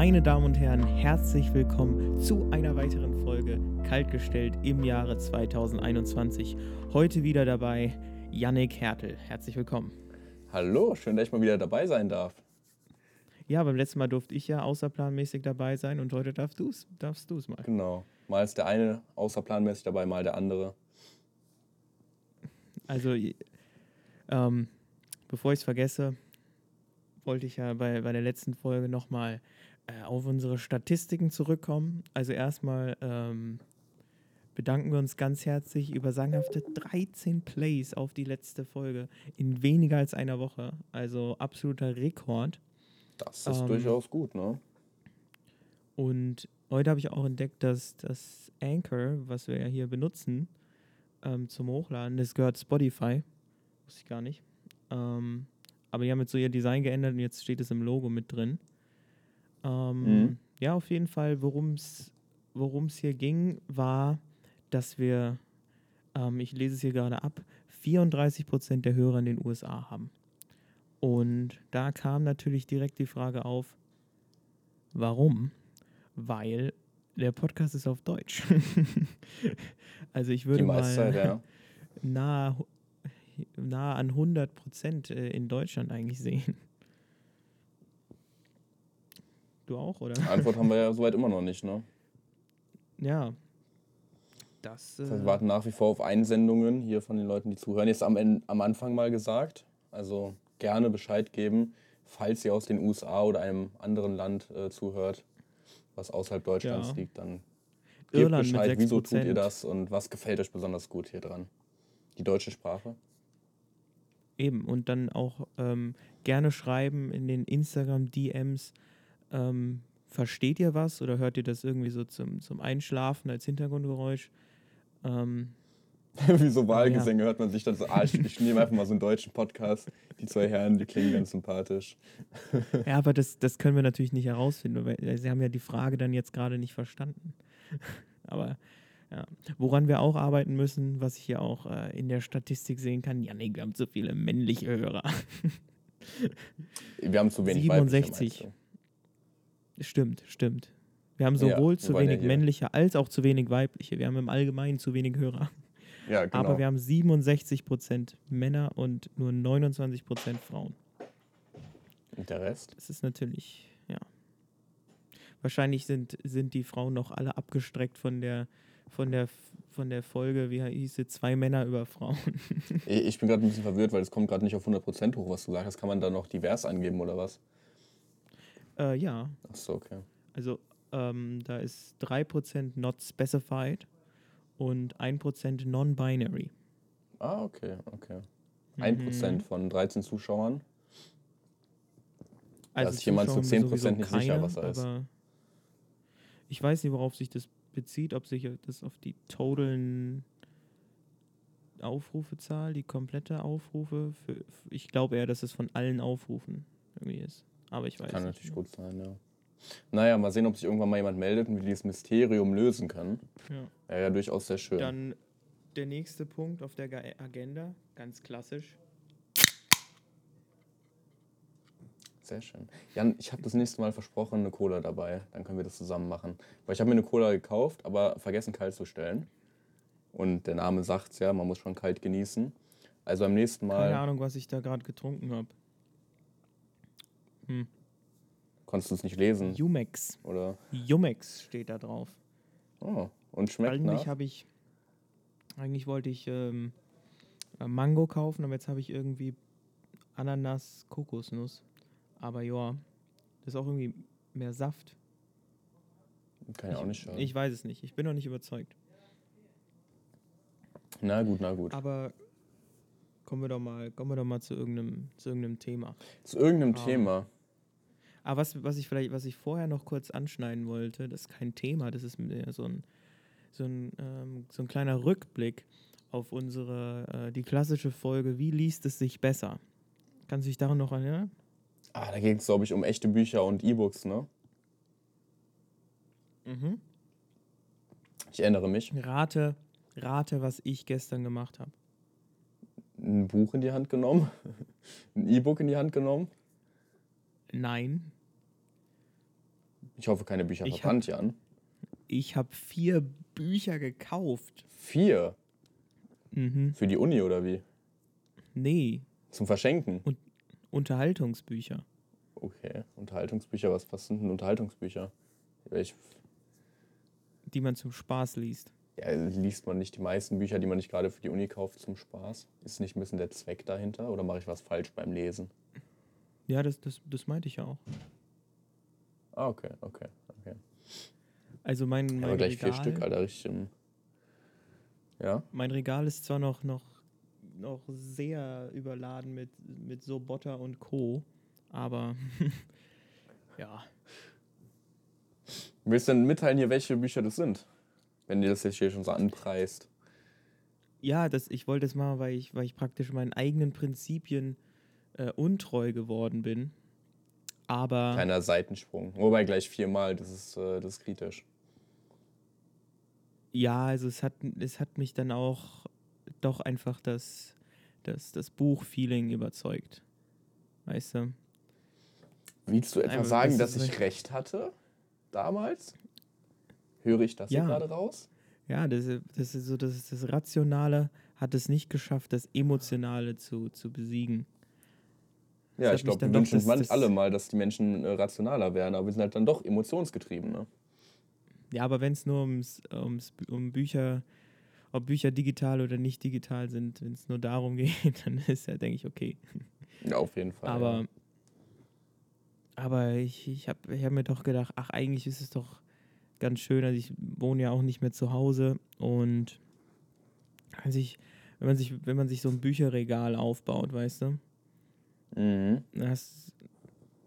Meine Damen und Herren, herzlich willkommen zu einer weiteren Folge Kaltgestellt im Jahre 2021. Heute wieder dabei Yannick Hertel. Herzlich willkommen. Hallo, schön, dass ich mal wieder dabei sein darf. Ja, beim letzten Mal durfte ich ja außerplanmäßig dabei sein und heute darfst du es darfst du's mal. Genau. Mal ist der eine außerplanmäßig dabei, mal der andere. Also, ähm, bevor ich es vergesse, wollte ich ja bei, bei der letzten Folge nochmal auf unsere Statistiken zurückkommen. Also erstmal ähm, bedanken wir uns ganz herzlich über sagenhafte 13 Plays auf die letzte Folge in weniger als einer Woche. Also absoluter Rekord. Das ist ähm, durchaus gut, ne? Und heute habe ich auch entdeckt, dass das Anchor, was wir ja hier benutzen ähm, zum Hochladen, das gehört Spotify. Wusste ich gar nicht. Ähm, aber die haben jetzt so ihr Design geändert und jetzt steht es im Logo mit drin. Ähm, mhm. Ja, auf jeden Fall, worum es hier ging, war, dass wir, ähm, ich lese es hier gerade ab, 34 Prozent der Hörer in den USA haben. Und da kam natürlich direkt die Frage auf, warum? Weil der Podcast ist auf Deutsch. also ich würde mal ja. nahe nah an 100 Prozent äh, in Deutschland eigentlich sehen. Du auch, oder? Antwort haben wir ja soweit immer noch nicht, ne? Ja. Das, äh das heißt, wir warten nach wie vor auf Einsendungen hier von den Leuten, die zuhören. Jetzt am, am Anfang mal gesagt. Also gerne Bescheid geben, falls ihr aus den USA oder einem anderen Land äh, zuhört, was außerhalb Deutschlands ja. liegt, dann gebt Irland Bescheid, wieso tut ihr das und was gefällt euch besonders gut hier dran. Die deutsche Sprache. Eben, und dann auch ähm, gerne schreiben in den Instagram-DMs, ähm, versteht ihr was oder hört ihr das irgendwie so zum, zum Einschlafen als Hintergrundgeräusch? Ähm, Wie so Wahlgesänge ja. hört man sich dann so, ah, ich, ich nehme einfach mal so einen deutschen Podcast. Die zwei Herren, die klingen ganz sympathisch. Ja, aber das, das können wir natürlich nicht herausfinden, weil sie haben ja die Frage dann jetzt gerade nicht verstanden. aber ja. Woran wir auch arbeiten müssen, was ich hier auch äh, in der Statistik sehen kann, ja, nee, wir haben zu viele männliche Hörer. wir haben zu wenig 67. Stimmt, stimmt. Wir haben sowohl ja, zu wenig männliche als auch zu wenig weibliche. Wir haben im Allgemeinen zu wenig Hörer. Ja, genau. Aber wir haben 67% Männer und nur 29% Frauen. Und der Rest? Das ist natürlich, ja. Wahrscheinlich sind, sind die Frauen noch alle abgestreckt von der von der, von der Folge, wie hieß sie, zwei Männer über Frauen. ich bin gerade ein bisschen verwirrt, weil es kommt gerade nicht auf 100% hoch, was du sagst. Kann man da noch divers angeben oder was? Äh, ja. Ach so, okay. Also ähm, da ist 3% not specified und 1% non-binary. Ah, okay, okay. 1% mhm. von 13 Zuschauern. Also da ist jemand zu 10% nicht keine, sicher, was er ist. Ich weiß nicht, worauf sich das bezieht, ob sich das auf die totalen Aufrufezahl, die komplette Aufrufe, für, ich glaube eher, dass es von allen Aufrufen irgendwie ist. Aber ich weiß Kann nicht. natürlich gut sein, ja. Naja, mal sehen, ob sich irgendwann mal jemand meldet und wir dieses Mysterium lösen können. Ja. Wäre ja durchaus sehr schön. Dann der nächste Punkt auf der Agenda, ganz klassisch. Sehr schön. Jan, ich habe das nächste Mal versprochen, eine Cola dabei. Dann können wir das zusammen machen. Weil ich habe mir eine Cola gekauft, aber vergessen kalt zu stellen. Und der Name sagt es ja, man muss schon kalt genießen. Also beim nächsten Mal. Keine Ahnung, was ich da gerade getrunken habe. Hm. Konntest du es nicht lesen? Jumex. Oder? Jumex steht da drauf. Oh, und schmeckt Eigentlich habe ich. Eigentlich wollte ich ähm, Mango kaufen, aber jetzt habe ich irgendwie Ananas, Kokosnuss. Aber ja, das ist auch irgendwie mehr Saft. Kann ja auch nicht schaden. Ich weiß es nicht. Ich bin noch nicht überzeugt. Na gut, na gut. Aber kommen wir doch mal, kommen wir doch mal zu irgendeinem, zu irgendeinem Thema. Zu irgendeinem um, ähm, Thema. Aber was, was ich vielleicht, was ich vorher noch kurz anschneiden wollte, das ist kein Thema, das ist so ein, so ein, ähm, so ein kleiner Rückblick auf unsere, äh, die klassische Folge, wie liest es sich besser? Kannst du dich daran noch erinnern? Ah, da ging es, glaube ich, um echte Bücher und E-Books, ne? Mhm. Ich erinnere mich. Rate, rate, was ich gestern gemacht habe. Ein Buch in die Hand genommen? Ein E-Book in die Hand genommen? Nein. Ich hoffe, keine Bücher ich verbrannt, hab, Jan. Ich habe vier Bücher gekauft. Vier? Mhm. Für die Uni oder wie? Nee. Zum Verschenken? Und Unterhaltungsbücher. Okay, Unterhaltungsbücher. Was, was sind denn Unterhaltungsbücher? Welch? Die man zum Spaß liest. Ja, liest man nicht die meisten Bücher, die man nicht gerade für die Uni kauft, zum Spaß? Ist nicht ein bisschen der Zweck dahinter oder mache ich was falsch beim Lesen? Ja, das, das, das meinte ich ja auch. Ah, okay, okay, okay. Also mein, mein aber gleich Regal, vier Stück, Alter, richtig. Ja. Mein Regal ist zwar noch, noch, noch sehr überladen mit, mit so Botter und Co., aber ja. Willst du denn mitteilen hier, welche Bücher das sind? Wenn dir das jetzt hier schon so anpreist. Ja, das, ich wollte das mal, weil ich, weil ich praktisch meinen eigenen Prinzipien äh, untreu geworden bin. Aber. Kleiner Seitensprung. Wobei gleich viermal, das ist, äh, das ist kritisch. Ja, also es hat, es hat mich dann auch doch einfach das, das, das Buch-Feeling überzeugt. Weißt du? Willst du etwa Einmal, sagen, das dass ich recht hatte? Damals? Höre ich das ja. gerade raus? Ja, das, das ist so, das, das Rationale hat es nicht geschafft, das Emotionale zu, zu besiegen. Ja, ich glaube, wir wünschen uns alle mal, dass die Menschen äh, rationaler werden, aber wir sind halt dann doch emotionsgetrieben. Ne? Ja, aber wenn es nur ums, ums, um Bücher, ob Bücher digital oder nicht digital sind, wenn es nur darum geht, dann ist ja, denke ich, okay. Ja, auf jeden Fall. Aber, ja. aber ich, ich habe ich hab mir doch gedacht, ach, eigentlich ist es doch ganz schön. Also ich wohne ja auch nicht mehr zu Hause und also ich, wenn man sich, wenn man sich so ein Bücherregal aufbaut, weißt du, mhm. das,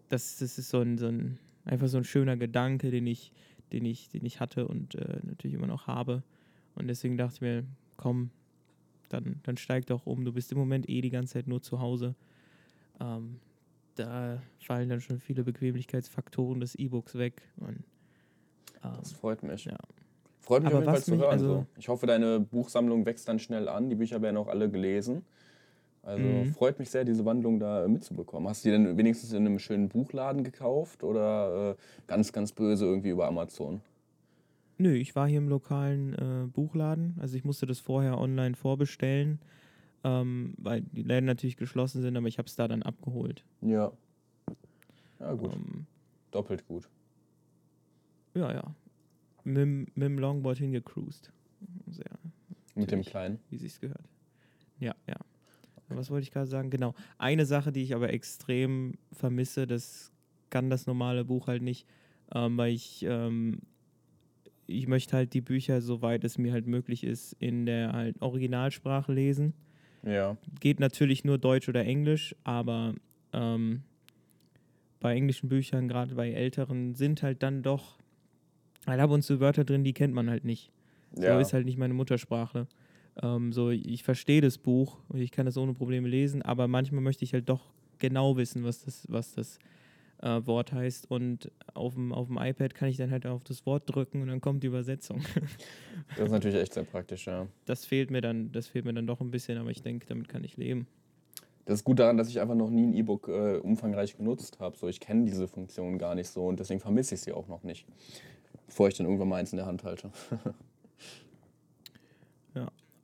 das, das ist so ein, so ein, einfach so ein schöner Gedanke, den ich, den ich, den ich hatte und äh, natürlich immer noch habe. Und deswegen dachte ich mir, komm, dann, dann steig doch um. Du bist im Moment eh die ganze Zeit nur zu Hause. Ähm, da fallen dann schon viele Bequemlichkeitsfaktoren des E-Books weg. Und, ähm, das freut mich. Ja. Freut mich Aber auf jeden Fall zu hören. Also ich hoffe, deine Buchsammlung wächst dann schnell an. Die Bücher werden auch alle gelesen. Also mhm. freut mich sehr, diese Wandlung da mitzubekommen. Hast du die denn wenigstens in einem schönen Buchladen gekauft oder äh, ganz, ganz böse irgendwie über Amazon? Nö, ich war hier im lokalen äh, Buchladen. Also ich musste das vorher online vorbestellen, ähm, weil die Läden natürlich geschlossen sind, aber ich habe es da dann abgeholt. Ja. Ja, gut. Ähm, Doppelt gut. Ja, ja. Mit, mit dem Longboard hingecruised. Sehr. Mit dem Kleinen? Wie sich's gehört. Ja, ja. Was wollte ich gerade sagen? Genau. Eine Sache, die ich aber extrem vermisse, das kann das normale Buch halt nicht, ähm, weil ich, ähm, ich möchte halt die Bücher, soweit es mir halt möglich ist, in der halt Originalsprache lesen. Ja. Geht natürlich nur Deutsch oder Englisch, aber ähm, bei englischen Büchern, gerade bei älteren, sind halt dann doch halt ab und zu Wörter drin, die kennt man halt nicht. Ja. So ist halt nicht meine Muttersprache. Ähm, so, ich verstehe das Buch und ich kann das ohne Probleme lesen, aber manchmal möchte ich halt doch genau wissen, was das, was das äh, Wort heißt. Und auf dem, auf dem iPad kann ich dann halt auf das Wort drücken und dann kommt die Übersetzung. das ist natürlich echt sehr praktisch, ja. Das fehlt mir dann, das fehlt mir dann doch ein bisschen, aber ich denke, damit kann ich leben. Das ist gut daran, dass ich einfach noch nie ein E-Book äh, umfangreich genutzt habe. So, ich kenne diese Funktion gar nicht so und deswegen vermisse ich sie auch noch nicht, bevor ich dann irgendwann mal eins in der Hand halte.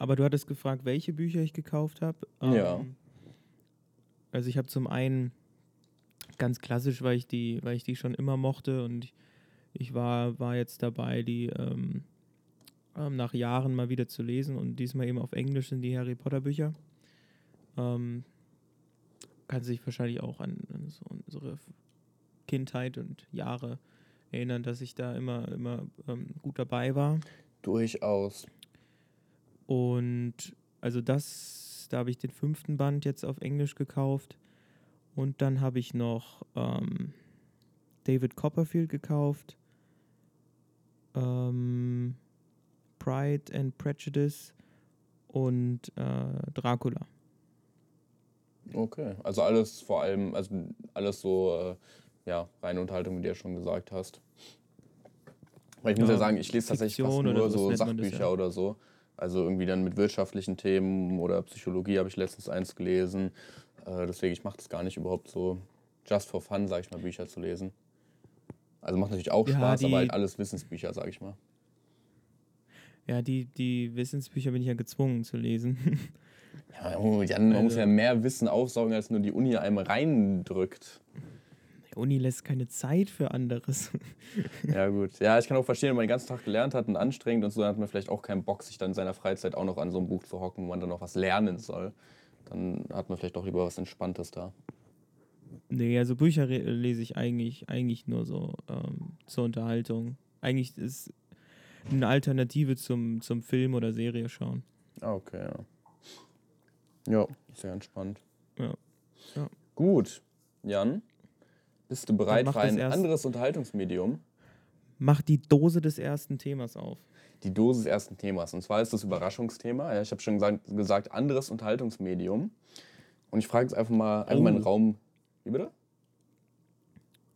aber du hattest gefragt, welche Bücher ich gekauft habe. Ähm, ja. Also ich habe zum einen ganz klassisch, weil ich die, weil ich die schon immer mochte und ich, ich war, war jetzt dabei, die ähm, ähm, nach Jahren mal wieder zu lesen und diesmal eben auf Englisch sind die Harry Potter Bücher. Ähm, kann sich wahrscheinlich auch an, an so unsere Kindheit und Jahre erinnern, dass ich da immer, immer ähm, gut dabei war. Durchaus. Und also das, da habe ich den fünften Band jetzt auf Englisch gekauft. Und dann habe ich noch ähm, David Copperfield gekauft. Ähm, Pride and Prejudice und äh, Dracula. Okay, also alles vor allem, also alles so, äh, ja, reine Unterhaltung, wie du ja schon gesagt hast. Weil ich muss ja, ja sagen, ich lese tatsächlich fast nur so Sachbücher das, ja. oder so. Also irgendwie dann mit wirtschaftlichen Themen oder Psychologie habe ich letztens eins gelesen. Äh, deswegen, ich mache das gar nicht überhaupt so just for fun, sage ich mal, Bücher zu lesen. Also macht natürlich auch ja, Spaß, aber halt alles Wissensbücher, sag ich mal. Ja, die, die Wissensbücher bin ich ja gezwungen zu lesen. Ja, man also, muss ja mehr Wissen aufsaugen, als nur die Uni einem reindrückt. Die Uni lässt keine Zeit für anderes. Ja, gut. Ja, ich kann auch verstehen, wenn man den ganzen Tag gelernt hat und anstrengend und so, dann hat man vielleicht auch keinen Bock, sich dann in seiner Freizeit auch noch an so einem Buch zu hocken, wo man dann noch was lernen soll. Dann hat man vielleicht auch lieber was Entspanntes da. Nee, also Bücher lese ich eigentlich, eigentlich nur so ähm, zur Unterhaltung. Eigentlich ist eine Alternative zum, zum Film oder Serie schauen. Ah, okay, ja. Ja, sehr entspannt. Ja. ja. Gut, Jan, bist du bereit für ein anderes Unterhaltungsmedium? Mach die Dose des ersten Themas auf. Die Dose des ersten Themas. Und zwar ist das Überraschungsthema. Ja, ich habe schon gesagt, gesagt, anderes Unterhaltungsmedium. Und ich frage jetzt einfach mal, einfach oh. mal in den Raum. Wie bitte?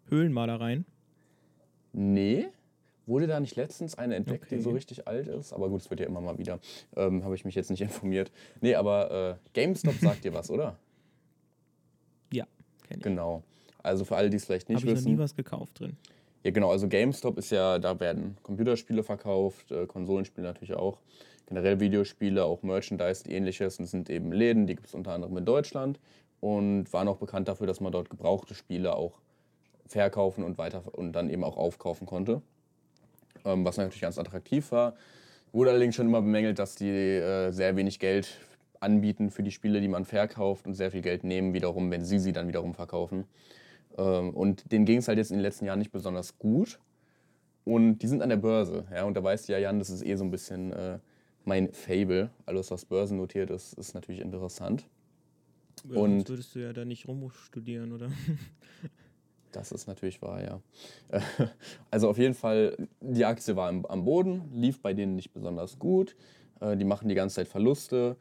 Höhlenmalereien? Nee. Wurde da nicht letztens eine entdeckt, okay. die so richtig alt ist? Aber gut, es wird ja immer mal wieder. Ähm, Habe ich mich jetzt nicht informiert. Nee, aber äh, GameStop sagt dir was, oder? Ja, kenne ich. Genau. Also für alle, die es vielleicht nicht Hab wissen. Habe ich noch nie was gekauft drin. Ja, genau. Also GameStop ist ja, da werden Computerspiele verkauft, äh, Konsolenspiele natürlich auch. Generell Videospiele, auch Merchandise und ähnliches. Und sind eben Läden, die gibt es unter anderem in Deutschland. Und waren auch bekannt dafür, dass man dort gebrauchte Spiele auch verkaufen und weiter und dann eben auch aufkaufen konnte ähm, was natürlich ganz attraktiv war. Wurde allerdings schon immer bemängelt, dass die äh, sehr wenig Geld anbieten für die Spiele, die man verkauft und sehr viel Geld nehmen wiederum, wenn sie sie dann wiederum verkaufen. Ähm, und denen ging es halt jetzt in den letzten Jahren nicht besonders gut. Und die sind an der Börse. Ja, und da weißt du ja, Jan, das ist eh so ein bisschen äh, mein Fable. Alles, was börsennotiert ist, ist natürlich interessant. Ja, und würdest du ja da nicht rumstudieren, oder? Das ist natürlich wahr, ja. Also auf jeden Fall, die Aktie war am Boden, lief bei denen nicht besonders gut. Äh, die machen die ganze Zeit Verluste.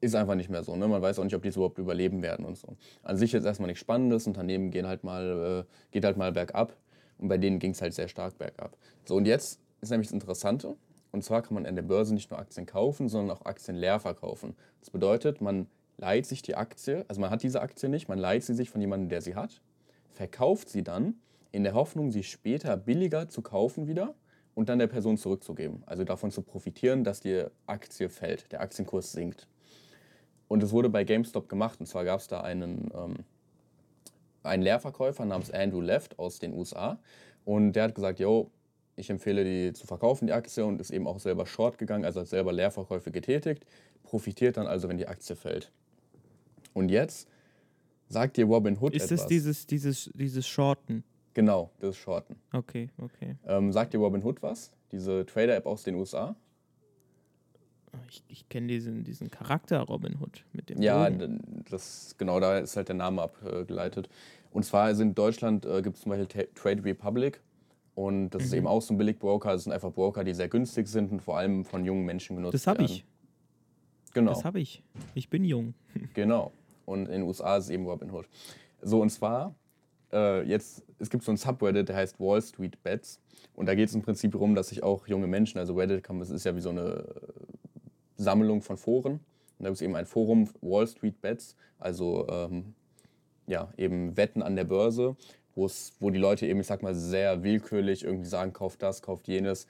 Ist einfach nicht mehr so. Ne? Man weiß auch nicht, ob die es überhaupt überleben werden und so. An sich jetzt erstmal nichts Spannendes. Unternehmen gehen halt mal, äh, geht halt mal bergab. Und bei denen ging es halt sehr stark bergab. So, und jetzt ist nämlich das Interessante. Und zwar kann man an der Börse nicht nur Aktien kaufen, sondern auch Aktien leer verkaufen. Das bedeutet, man leiht sich die Aktie, also man hat diese Aktie nicht, man leiht sie sich von jemandem, der sie hat verkauft sie dann in der Hoffnung, sie später billiger zu kaufen wieder und dann der Person zurückzugeben. Also davon zu profitieren, dass die Aktie fällt, der Aktienkurs sinkt. Und es wurde bei GameStop gemacht. Und zwar gab es da einen, ähm, einen Leerverkäufer namens Andrew Left aus den USA. Und der hat gesagt, yo, ich empfehle die zu verkaufen, die Aktie, und ist eben auch selber short gegangen, also hat selber Leerverkäufe getätigt, profitiert dann also, wenn die Aktie fällt. Und jetzt Sagt dir Robin Hood ist etwas? Ist das dieses, dieses, dieses Shorten? Genau, das Shorten. Okay, okay. Ähm, sagt dir Robin Hood was? Diese Trader-App aus den USA? Ich, ich kenne diesen, diesen Charakter Robin Hood mit dem Ja, das, genau, da ist halt der Name abgeleitet. Und zwar in Deutschland äh, gibt es zum Beispiel Trade Republic. Und das mhm. ist eben auch so ein Billigbroker. Das sind einfach Broker, die sehr günstig sind und vor allem von jungen Menschen genutzt das werden. Das habe ich. Genau. Das habe ich. Ich bin jung. Genau und in den USA ist es eben Robinhood. So, und zwar, äh, jetzt, es gibt so ein Subreddit, der heißt Wall Street Bets. Und da geht es im Prinzip darum, dass sich auch junge Menschen, also Reddit das ist ja wie so eine Sammlung von Foren. Und da gibt es eben ein Forum, Wall Street Bets, also ähm, ja, eben Wetten an der Börse, wo die Leute eben, ich sag mal, sehr willkürlich irgendwie sagen, kauft das, kauft jenes.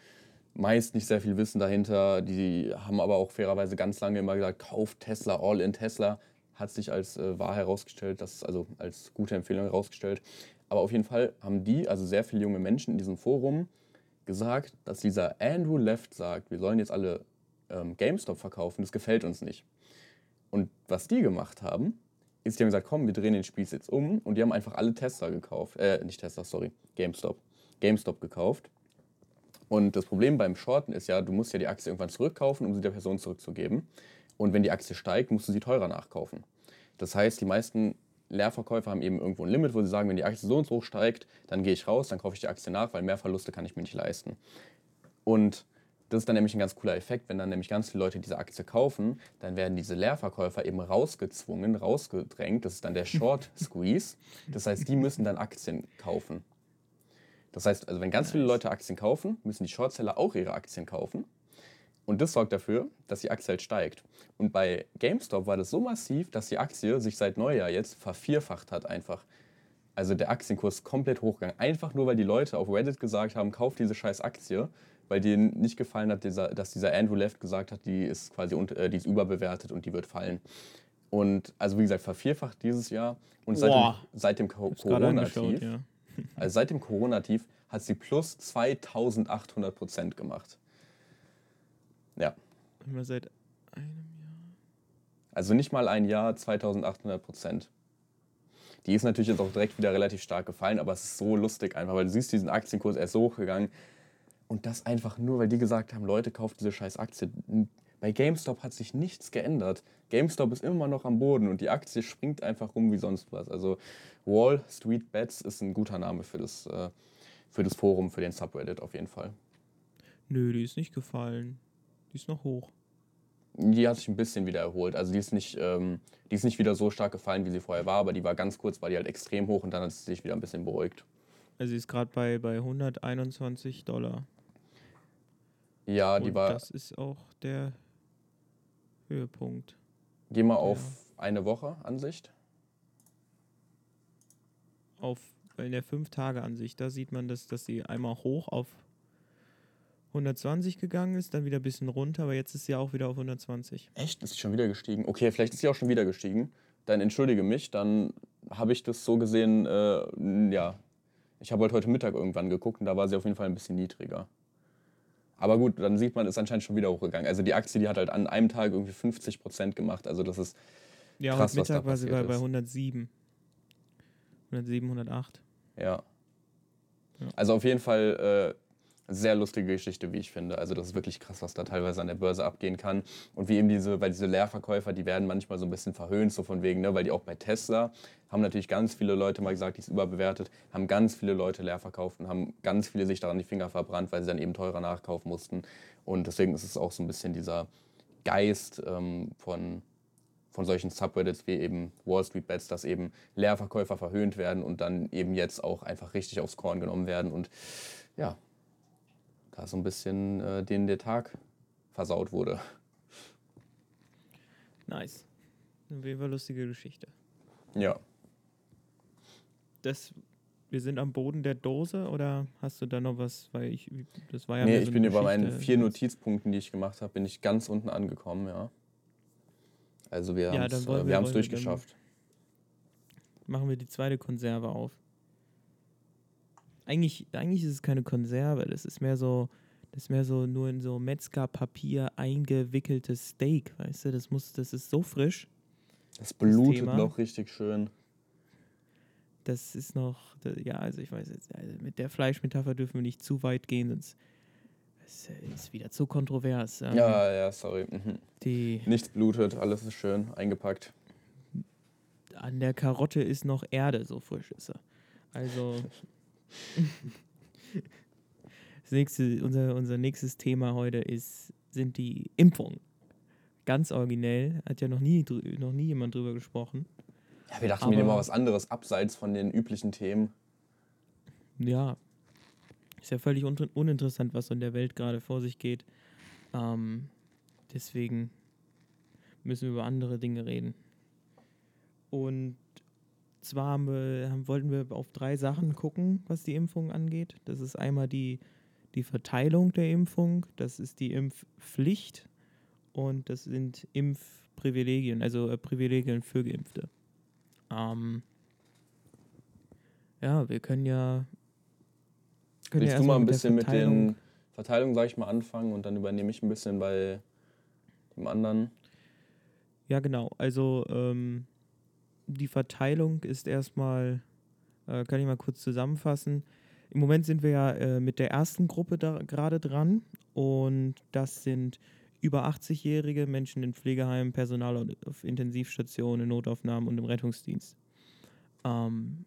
Meist nicht sehr viel Wissen dahinter. Die haben aber auch fairerweise ganz lange immer gesagt, kauft Tesla, all in Tesla hat sich als äh, wahr herausgestellt, das also als gute Empfehlung herausgestellt. Aber auf jeden Fall haben die, also sehr viele junge Menschen in diesem Forum, gesagt, dass dieser Andrew Left sagt, wir sollen jetzt alle ähm, GameStop verkaufen, das gefällt uns nicht. Und was die gemacht haben, ist, die haben gesagt, komm, wir drehen den Spieß jetzt um und die haben einfach alle Tesla gekauft, äh, nicht Tesla, sorry, GameStop, GameStop gekauft. Und das Problem beim Shorten ist ja, du musst ja die Aktie irgendwann zurückkaufen, um sie der Person zurückzugeben. Und wenn die Aktie steigt, musst du sie teurer nachkaufen. Das heißt, die meisten Leerverkäufer haben eben irgendwo ein Limit, wo sie sagen, wenn die Aktie so und so steigt, dann gehe ich raus, dann kaufe ich die Aktie nach, weil mehr Verluste kann ich mir nicht leisten. Und das ist dann nämlich ein ganz cooler Effekt, wenn dann nämlich ganz viele Leute diese Aktie kaufen, dann werden diese Leerverkäufer eben rausgezwungen, rausgedrängt. Das ist dann der Short Squeeze. Das heißt, die müssen dann Aktien kaufen. Das heißt, also wenn ganz viele Leute Aktien kaufen, müssen die Shortseller auch ihre Aktien kaufen. Und das sorgt dafür, dass die Aktie halt steigt. Und bei GameStop war das so massiv, dass die Aktie sich seit Neujahr jetzt vervierfacht hat einfach. Also der Aktienkurs komplett hochgegangen. Einfach nur, weil die Leute auf Reddit gesagt haben, kauft diese scheiß Aktie, weil denen nicht gefallen hat, dieser, dass dieser Andrew Left gesagt hat, die ist quasi äh, die ist überbewertet und die wird fallen. Und also wie gesagt, vervierfacht dieses Jahr. Und seit dem, seit dem Corona-Tief, ja. also seit dem Corona-Tief hat sie plus 2800 Prozent gemacht. Ja. Immer seit einem Jahr. Also nicht mal ein Jahr, 2800 Prozent. Die ist natürlich jetzt auch direkt wieder relativ stark gefallen, aber es ist so lustig einfach, weil du siehst diesen Aktienkurs, er ist so hochgegangen. Und das einfach nur, weil die gesagt haben, Leute, kauft diese scheiß Aktie. Bei GameStop hat sich nichts geändert. GameStop ist immer noch am Boden und die Aktie springt einfach rum wie sonst was. Also Wall Street Bets ist ein guter Name für das, äh, für das Forum, für den Subreddit auf jeden Fall. Nö, die ist nicht gefallen. Die ist noch hoch. Die hat sich ein bisschen wieder erholt. Also die ist nicht, ähm, die ist nicht wieder so stark gefallen, wie sie vorher war, aber die war ganz kurz, war die halt extrem hoch und dann hat sie sich wieder ein bisschen beruhigt. Also sie ist gerade bei, bei 121 Dollar. Ja, die und war. Das ist auch der Höhepunkt. Geh mal auf eine Woche Ansicht. Auf in der 5-Tage-Ansicht, da sieht man, dass, dass sie einmal hoch auf 120 gegangen ist, dann wieder ein bisschen runter, aber jetzt ist sie auch wieder auf 120. Echt? Ist sie schon wieder gestiegen? Okay, vielleicht ist sie auch schon wieder gestiegen. Dann entschuldige mich, dann habe ich das so gesehen, äh, ja. Ich habe halt heute Mittag irgendwann geguckt und da war sie auf jeden Fall ein bisschen niedriger. Aber gut, dann sieht man, ist anscheinend schon wieder hochgegangen. Also die Aktie, die hat halt an einem Tag irgendwie 50 Prozent gemacht. Also das ist ja, krass, heute Mittag war sie bei, bei 107. 107, 108. Ja. ja. Also auf jeden Fall äh, sehr lustige Geschichte, wie ich finde. Also das ist wirklich krass, was da teilweise an der Börse abgehen kann. Und wie eben diese, weil diese Leerverkäufer, die werden manchmal so ein bisschen verhöhnt, so von wegen, ne, weil die auch bei Tesla haben natürlich ganz viele Leute mal gesagt, die ist überbewertet, haben ganz viele Leute leer verkauft und haben ganz viele sich daran die Finger verbrannt, weil sie dann eben teurer nachkaufen mussten. Und deswegen ist es auch so ein bisschen dieser Geist ähm, von, von solchen Subreddits wie eben Wall Street Bets, dass eben Leerverkäufer verhöhnt werden und dann eben jetzt auch einfach richtig aufs Korn genommen werden. Und ja, da so ein bisschen äh, denen der Tag versaut wurde. Nice. Eine jeden lustige Geschichte. Ja. Das, wir sind am Boden der Dose oder hast du da noch was? Weil ich, das war ja. Nee, ich so bin über meinen vier Notizpunkten, die ich gemacht habe, bin ich ganz unten angekommen, ja. Also wir ja, haben es äh, wir, wir durchgeschafft. Machen wir die zweite Konserve auf. Eigentlich, eigentlich ist es keine Konserve, das ist mehr so, das ist mehr so nur in so Metzgerpapier eingewickeltes Steak, weißt du? Das muss, das ist so frisch. Das blutet das noch richtig schön. Das ist noch, ja, also ich weiß jetzt, also mit der Fleischmetapher dürfen wir nicht zu weit gehen, sonst ist, ist wieder zu kontrovers. Ähm, ja, ja, sorry. Mhm. Die Nichts blutet, alles ist schön eingepackt. An der Karotte ist noch Erde, so frisch ist er. Also. das nächste, unser, unser nächstes Thema heute ist, sind die Impfungen. Ganz originell, hat ja noch nie, noch nie jemand drüber gesprochen. Ja, wir dachten, Aber, wir nehmen mal was anderes abseits von den üblichen Themen. Ja, ist ja völlig un uninteressant, was so in der Welt gerade vor sich geht. Ähm, deswegen müssen wir über andere Dinge reden. Und zwar haben wir, haben, wollten wir auf drei Sachen gucken, was die Impfung angeht. Das ist einmal die, die Verteilung der Impfung, das ist die Impfpflicht und das sind Impfprivilegien, also äh, Privilegien für Geimpfte. Ähm, ja, wir können ja. Können Willst ja du mal ein bisschen mit den Verteilungen, sag ich mal, anfangen und dann übernehme ich ein bisschen bei dem anderen? Ja, genau. Also ähm, die Verteilung ist erstmal, äh, kann ich mal kurz zusammenfassen. Im Moment sind wir ja äh, mit der ersten Gruppe gerade dran und das sind über 80-jährige Menschen in Pflegeheimen, Personal auf Intensivstationen, Notaufnahmen und im Rettungsdienst. Ähm,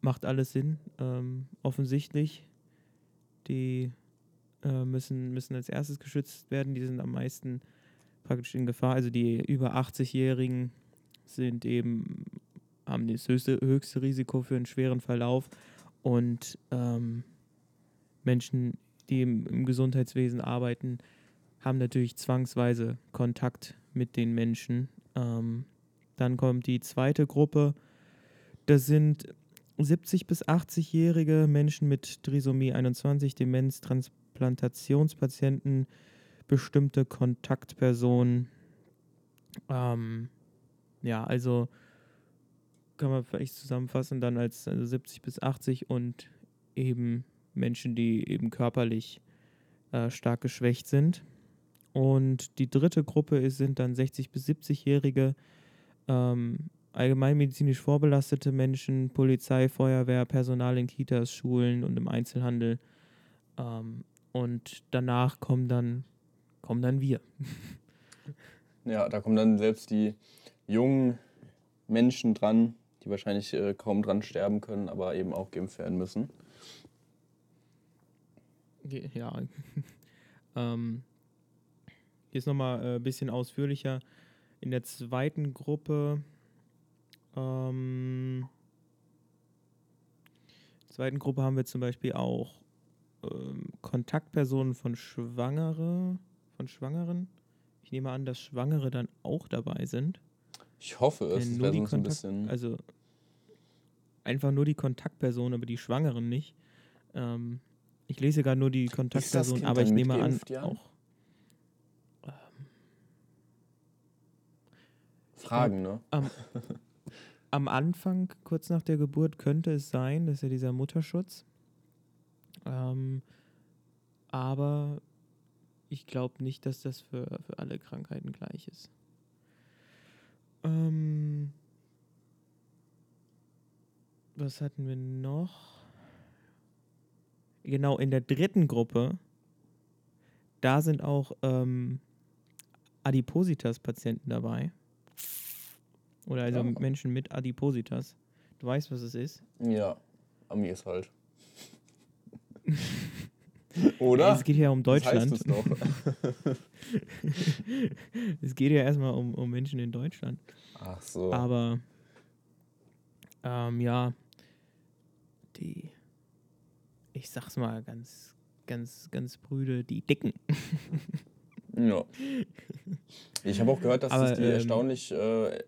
macht alles Sinn, ähm, offensichtlich. Die äh, müssen, müssen als erstes geschützt werden, die sind am meisten praktisch in Gefahr. Also die über 80-Jährigen sind eben, haben das höchste, höchste Risiko für einen schweren Verlauf und ähm, Menschen, die im, im, Gesundheitswesen arbeiten, haben natürlich zwangsweise Kontakt mit den Menschen. Ähm, dann kommt die zweite Gruppe. Das sind 70 bis 80-jährige Menschen mit Trisomie 21, Demenz, Transplantationspatienten, bestimmte Kontaktpersonen. Ähm, ja, also kann man vielleicht zusammenfassen dann als also 70 bis 80 und eben Menschen, die eben körperlich äh, stark geschwächt sind. Und die dritte Gruppe ist, sind dann 60 bis 70-Jährige, ähm, allgemeinmedizinisch vorbelastete Menschen, Polizei, Feuerwehr, Personal in Kitas, Schulen und im Einzelhandel. Ähm, und danach kommen dann, kommen dann wir. Ja, da kommen dann selbst die jungen Menschen dran, die wahrscheinlich äh, kaum dran sterben können, aber eben auch geimpft werden müssen. Ja. ähm, hier ist nochmal ein äh, bisschen ausführlicher. In der zweiten Gruppe ähm, zweiten Gruppe haben wir zum Beispiel auch ähm, Kontaktpersonen von Schwangere, von Schwangeren. Ich nehme an, dass Schwangere dann auch dabei sind. Ich hoffe es. Das wäre sonst ein bisschen. Also einfach nur die Kontaktpersonen, aber die Schwangeren nicht. Ähm, ich lese gar nur die Kontaktpersonen, aber ich nehme an, ja? auch. Ähm, Fragen, ne? Am, am, Anfang, kurz nach der Geburt, könnte es sein, dass ja dieser Mutterschutz. Ähm, aber ich glaube nicht, dass das für, für alle Krankheiten gleich ist. Ähm, was hatten wir noch? Genau, in der dritten Gruppe, da sind auch ähm, Adipositas-Patienten dabei. Oder also ja. Menschen mit Adipositas. Du weißt, was es ist? Ja, Ami ist halt. Oder? Es geht ja um Deutschland. Das heißt es, doch. es geht ja erstmal um, um Menschen in Deutschland. Ach so. Aber ähm, ja, die, ich sag's mal ganz, ganz, ganz brüde, die Dicken. ja. Ich habe auch gehört, dass Aber, die ähm, erstaunlich, äh,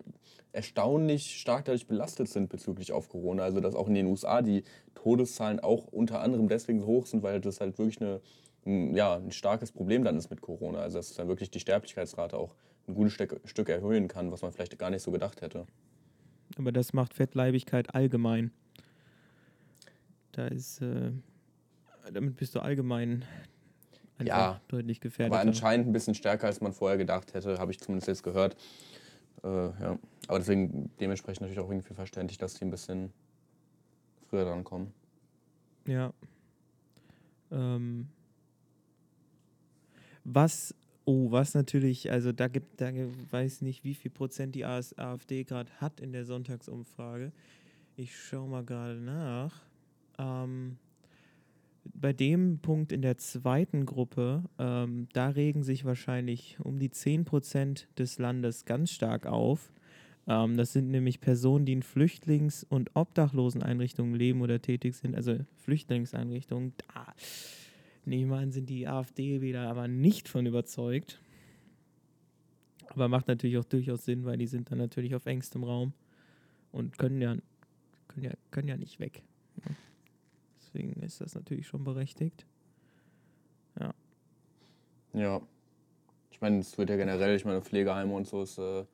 erstaunlich stark dadurch belastet sind bezüglich auf Corona. Also dass auch in den USA die Todeszahlen auch unter anderem deswegen so hoch sind, weil das halt wirklich eine, ein, ja, ein starkes Problem dann ist mit Corona. Also dass es dann wirklich die Sterblichkeitsrate auch ein gutes Stück, Stück erhöhen kann, was man vielleicht gar nicht so gedacht hätte. Aber das macht Fettleibigkeit allgemein. Da ist, äh, damit bist du allgemein ja, deutlich gefährdet. Aber anscheinend ein bisschen stärker, als man vorher gedacht hätte, habe ich zumindest jetzt gehört. Äh, ja. Aber deswegen dementsprechend natürlich auch irgendwie verständlich, dass die ein bisschen früher dran kommen. Ja. Ähm, was, oh, was natürlich, also da gibt, da weiß nicht, wie viel Prozent die AfD gerade hat in der Sonntagsumfrage. Ich schaue mal gerade nach. Ähm, bei dem Punkt in der zweiten Gruppe, ähm, da regen sich wahrscheinlich um die 10% des Landes ganz stark auf. Ähm, das sind nämlich Personen, die in Flüchtlings- und Obdachloseneinrichtungen leben oder tätig sind, also Flüchtlingseinrichtungen. Da nehme an, sind die AfD-Wähler aber nicht von überzeugt. Aber macht natürlich auch durchaus Sinn, weil die sind dann natürlich auf engstem Raum und können ja, können ja, können ja nicht weg. Ja. Deswegen ist das natürlich schon berechtigt. Ja. Ja. Ich meine, es wird ja generell, ich meine, Pflegeheime und so ist, äh,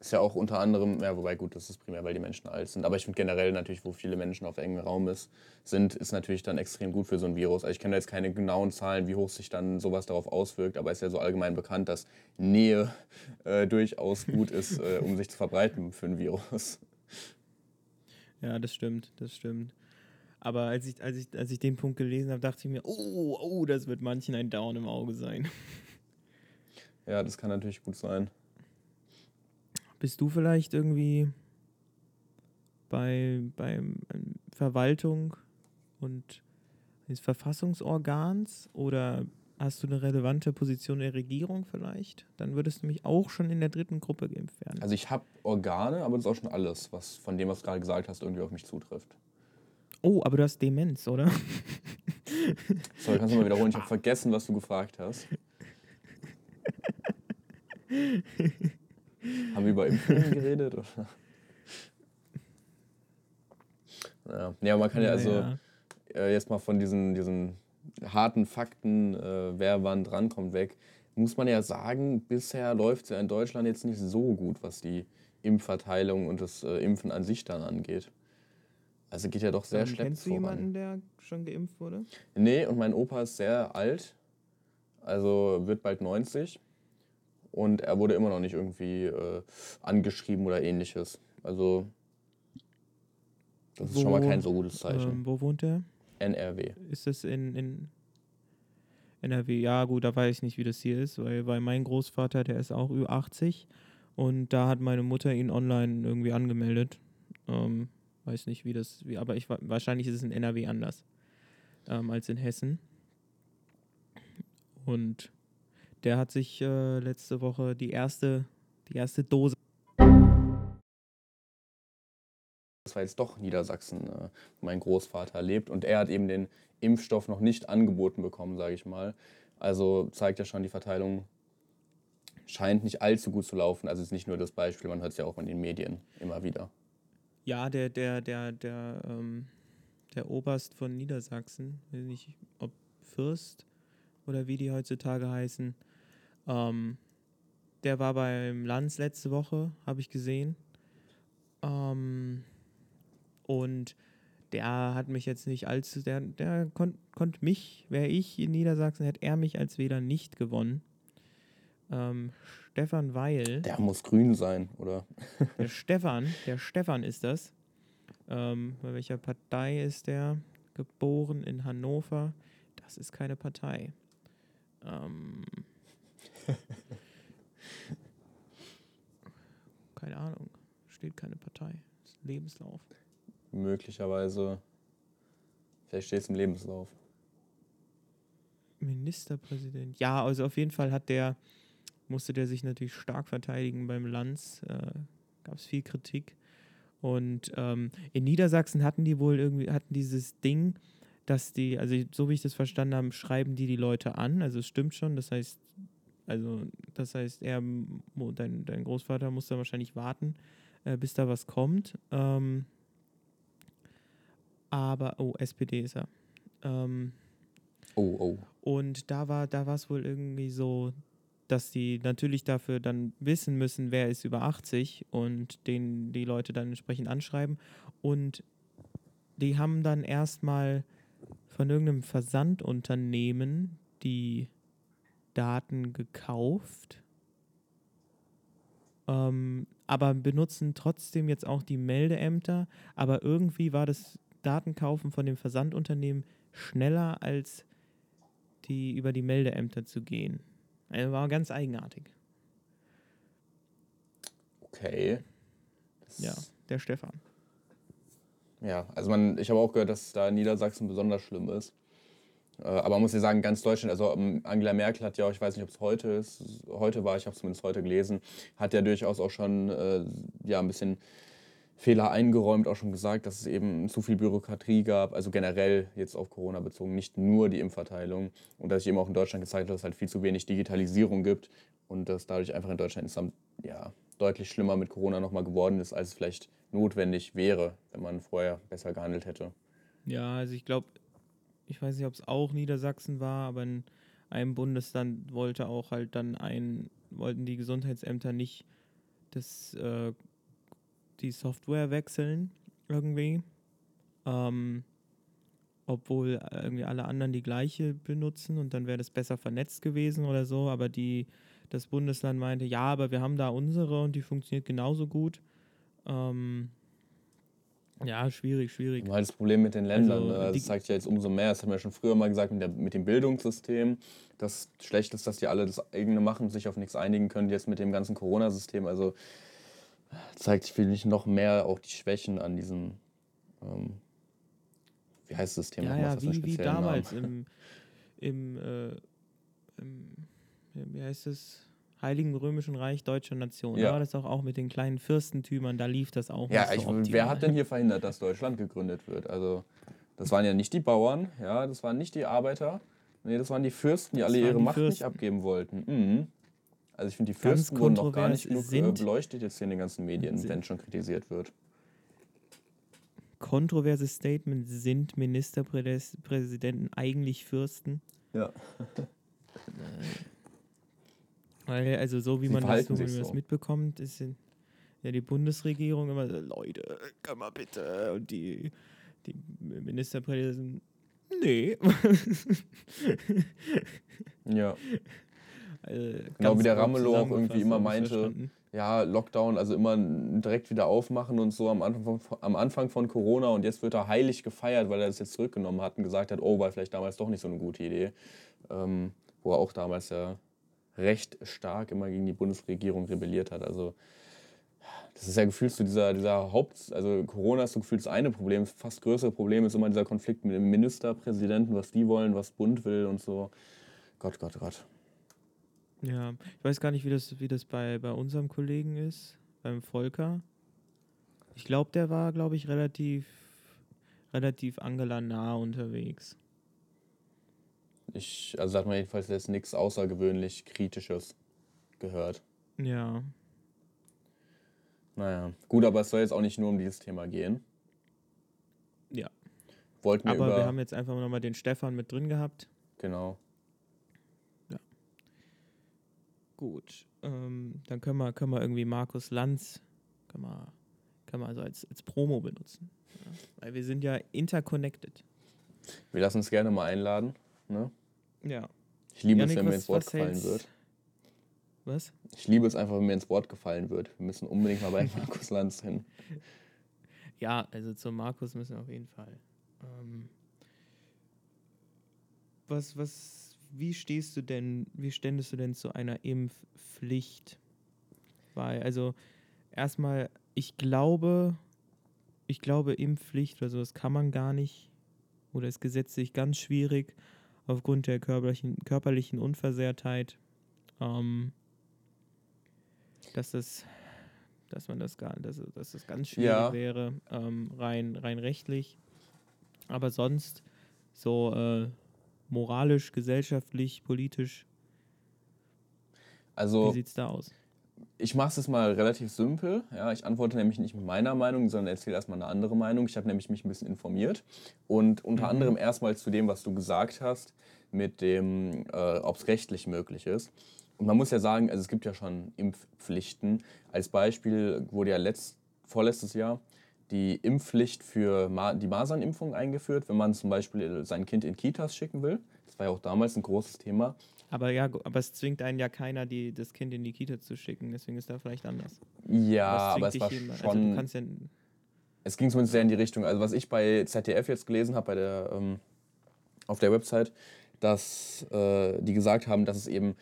ist ja auch unter anderem, ja, wobei gut, das ist primär, weil die Menschen alt sind. Aber ich finde generell natürlich, wo viele Menschen auf engem Raum ist, sind, ist natürlich dann extrem gut für so ein Virus. Also ich kenne da jetzt keine genauen Zahlen, wie hoch sich dann sowas darauf auswirkt, aber es ist ja so allgemein bekannt, dass Nähe äh, durchaus gut ist, äh, um sich zu verbreiten für ein Virus. Ja, das stimmt, das stimmt. Aber als ich, als ich, als ich den Punkt gelesen habe, dachte ich mir, oh, oh, das wird manchen ein Down im Auge sein. Ja, das kann natürlich gut sein. Bist du vielleicht irgendwie bei, bei ähm, Verwaltung und des Verfassungsorgans oder hast du eine relevante Position in der Regierung vielleicht? Dann würdest du mich auch schon in der dritten Gruppe geimpft werden. Also ich habe Organe, aber das ist auch schon alles, was von dem, was du gerade gesagt hast, irgendwie auf mich zutrifft. Oh, aber du hast Demenz, oder? Sorry, kannst du mal wiederholen? Ich habe vergessen, was du gefragt hast. Haben wir über Impfungen geredet? Oder? Ja, ja man kann ja, also ja. Äh, jetzt mal von diesen, diesen harten Fakten, äh, wer wann drankommt, weg. Muss man ja sagen, bisher läuft es ja in Deutschland jetzt nicht so gut, was die Impfverteilung und das äh, Impfen an sich dann angeht. Also geht ja doch sehr ähm, schlecht Kennst du jemanden, der schon geimpft wurde? Nee, und mein Opa ist sehr alt, also wird bald 90 und er wurde immer noch nicht irgendwie äh, angeschrieben oder ähnliches. Also das ist wo, schon mal kein so gutes Zeichen. Ähm, wo wohnt er? NRW. Ist das in, in NRW? Ja, gut, da weiß ich nicht, wie das hier ist, weil, weil mein Großvater, der ist auch über 80 und da hat meine Mutter ihn online irgendwie angemeldet. Ähm, weiß nicht, wie das, wie, aber ich wahrscheinlich ist es in NRW anders ähm, als in Hessen. Und der hat sich äh, letzte Woche die erste, die erste Dose. Das war jetzt doch Niedersachsen, äh, wo mein Großvater lebt. Und er hat eben den Impfstoff noch nicht angeboten bekommen, sage ich mal. Also zeigt ja schon, die Verteilung scheint nicht allzu gut zu laufen. Also es ist nicht nur das Beispiel, man hört es ja auch in den Medien immer wieder. Ja, der, der, der, der, ähm, der Oberst von Niedersachsen, weiß nicht, ob Fürst oder wie die heutzutage heißen, ähm, der war beim Lanz letzte Woche, habe ich gesehen. Ähm, und der hat mich jetzt nicht allzu, der, der konnte konnt mich, wäre ich in Niedersachsen, hätte er mich als Wähler nicht gewonnen. Ähm, Stefan Weil. Der muss grün sein, oder? der Stefan, der Stefan ist das. Ähm, bei welcher Partei ist der? Geboren in Hannover. Das ist keine Partei. Ähm, keine Ahnung. Steht keine Partei. Lebenslauf. Möglicherweise. Vielleicht steht es im Lebenslauf. Ministerpräsident. Ja, also auf jeden Fall hat der, musste der sich natürlich stark verteidigen beim Lanz. Äh, Gab es viel Kritik. Und ähm, in Niedersachsen hatten die wohl irgendwie, hatten dieses Ding, dass die, also so wie ich das verstanden habe, schreiben die die Leute an. Also es stimmt schon. Das heißt, also das heißt, er, dein, dein Großvater muss da wahrscheinlich warten, äh, bis da was kommt. Ähm, aber, oh, SPD ist er. Ähm, oh, oh. Und da war da es wohl irgendwie so, dass die natürlich dafür dann wissen müssen, wer ist über 80 und den die Leute dann entsprechend anschreiben. Und die haben dann erstmal von irgendeinem Versandunternehmen die Daten gekauft, ähm, aber benutzen trotzdem jetzt auch die Meldeämter. Aber irgendwie war das Datenkaufen von dem Versandunternehmen schneller als die über die Meldeämter zu gehen. Also war ganz eigenartig. Okay. Das ja, der Stefan. Ja, also man, ich habe auch gehört, dass da in Niedersachsen besonders schlimm ist. Äh, aber man muss ja sagen, ganz Deutschland, also ähm, Angela Merkel hat ja ich weiß nicht, ob es heute ist, heute war, ich habe es zumindest heute gelesen, hat ja durchaus auch schon äh, ja, ein bisschen Fehler eingeräumt, auch schon gesagt, dass es eben zu viel Bürokratie gab, also generell jetzt auf Corona bezogen, nicht nur die Impfverteilung und dass sich eben auch in Deutschland gezeigt hat, dass es halt viel zu wenig Digitalisierung gibt und dass dadurch einfach in Deutschland insgesamt ja, deutlich schlimmer mit Corona nochmal geworden ist, als es vielleicht notwendig wäre, wenn man vorher besser gehandelt hätte. Ja, also ich glaube, ich weiß nicht, ob es auch Niedersachsen war, aber in einem Bundesland wollte auch halt dann ein, wollten die Gesundheitsämter nicht das äh, die Software wechseln irgendwie. Ähm, obwohl irgendwie alle anderen die gleiche benutzen und dann wäre das besser vernetzt gewesen oder so, aber die, das Bundesland meinte, ja, aber wir haben da unsere und die funktioniert genauso gut. Ähm, ja, schwierig, schwierig. Halt das Problem mit den Ländern, also, ne? das zeigt ja jetzt umso mehr. Das haben wir ja schon früher mal gesagt mit, der, mit dem Bildungssystem, dass schlecht ist, dass die alle das eigene machen, sich auf nichts einigen können, jetzt mit dem ganzen Corona-System. Also zeigt, finde ich, noch mehr auch die Schwächen an diesem, ähm, wie heißt das Thema? Ja, ja, wie, wie damals im, im, äh, im, wie heißt es? Heiligen Römischen Reich Deutscher Nation. Ja. Da war das auch, auch mit den kleinen Fürstentümern, da lief das auch. Ja, ich, wer hat denn hier verhindert, dass Deutschland gegründet wird? Also, das waren ja nicht die Bauern, ja, das waren nicht die Arbeiter. Nee, das waren die Fürsten, die das alle ihre Macht Fürsten. nicht abgeben wollten. Mhm. Also ich finde, die Fürsten wurden noch gar nicht genug äh, beleuchtet jetzt hier in den ganzen Medien, wenn schon kritisiert wird. kontroverses Statement. Sind Ministerpräsidenten eigentlich Fürsten? Ja. Weil, also so wie Sie man das, so, wie so. mitbekommt, ist ja die Bundesregierung immer so, Leute, kann mal bitte. Und die, die Ministerpräsidenten, nee. ja. Also, genau wie der Ramelow auch irgendwie immer meinte, ja, Lockdown, also immer direkt wieder aufmachen und so am Anfang, von, am Anfang von Corona und jetzt wird er heilig gefeiert, weil er das jetzt zurückgenommen hat und gesagt hat, oh, war vielleicht damals doch nicht so eine gute Idee. Ähm, wo er auch damals ja recht stark immer gegen die Bundesregierung rebelliert hat. Also das ist ja gefühlt so dieser, dieser Haupt, also Corona ist so gefühlt das eine Problem, das fast größere Problem ist immer dieser Konflikt mit dem Ministerpräsidenten, was die wollen, was Bund will und so. Gott, Gott, Gott. Ja, ich weiß gar nicht, wie das, wie das bei, bei unserem Kollegen ist, beim Volker. Ich glaube, der war, glaube ich, relativ, relativ Angela nah unterwegs. Ich, also hat man jedenfalls jetzt nichts außergewöhnlich Kritisches gehört. Ja. Naja, gut, aber es soll jetzt auch nicht nur um dieses Thema gehen. Ja. Wollten wir aber wir haben jetzt einfach nochmal den Stefan mit drin gehabt. Genau. Ja. Gut. Ähm, dann können wir, können wir irgendwie Markus Lanz können wir, können wir also als, als Promo benutzen. Ja? Weil wir sind ja interconnected. Wir lassen uns gerne mal einladen. Ne? Ja. Ich liebe Janik, es, wenn mir ins Wort gefallen wird. Was? Ich liebe es einfach, wenn mir ins Wort gefallen wird. Wir müssen unbedingt mal bei Markus Lanz hin. Ja, also zu Markus müssen wir auf jeden Fall. Ähm, was, was, wie stehst du denn, wie ständest du denn zu einer Impfpflicht? Weil, also erstmal, ich glaube, ich glaube, Impfpflicht oder sowas kann man gar nicht oder ist gesetzlich ganz schwierig aufgrund der körperlichen, körperlichen Unversehrtheit, ähm, dass das dass man das gar dass, dass das ganz schwierig ja. wäre, ähm, rein, rein rechtlich. Aber sonst so äh, moralisch, gesellschaftlich, politisch. Also, wie sieht's da aus? Ich mache es mal relativ simpel. Ja, ich antworte nämlich nicht mit meiner Meinung, sondern erzähle erstmal eine andere Meinung. Ich habe nämlich mich ein bisschen informiert und unter mhm. anderem erstmal zu dem, was du gesagt hast, mit dem, äh, ob es rechtlich möglich ist. Und man muss ja sagen, also es gibt ja schon Impfpflichten. Als Beispiel wurde ja letzt, vorletztes Jahr die Impfpflicht für Ma die Masernimpfung eingeführt, wenn man zum Beispiel sein Kind in Kitas schicken will. Das war ja auch damals ein großes Thema. Aber ja, aber es zwingt einen ja keiner, die, das Kind in die Kita zu schicken, deswegen ist da vielleicht anders. Ja, aber es war schon. Also ja es ging zumindest sehr in die Richtung. Also was ich bei ZDF jetzt gelesen habe, bei der ähm, auf der Website, dass äh, die gesagt haben, dass es eben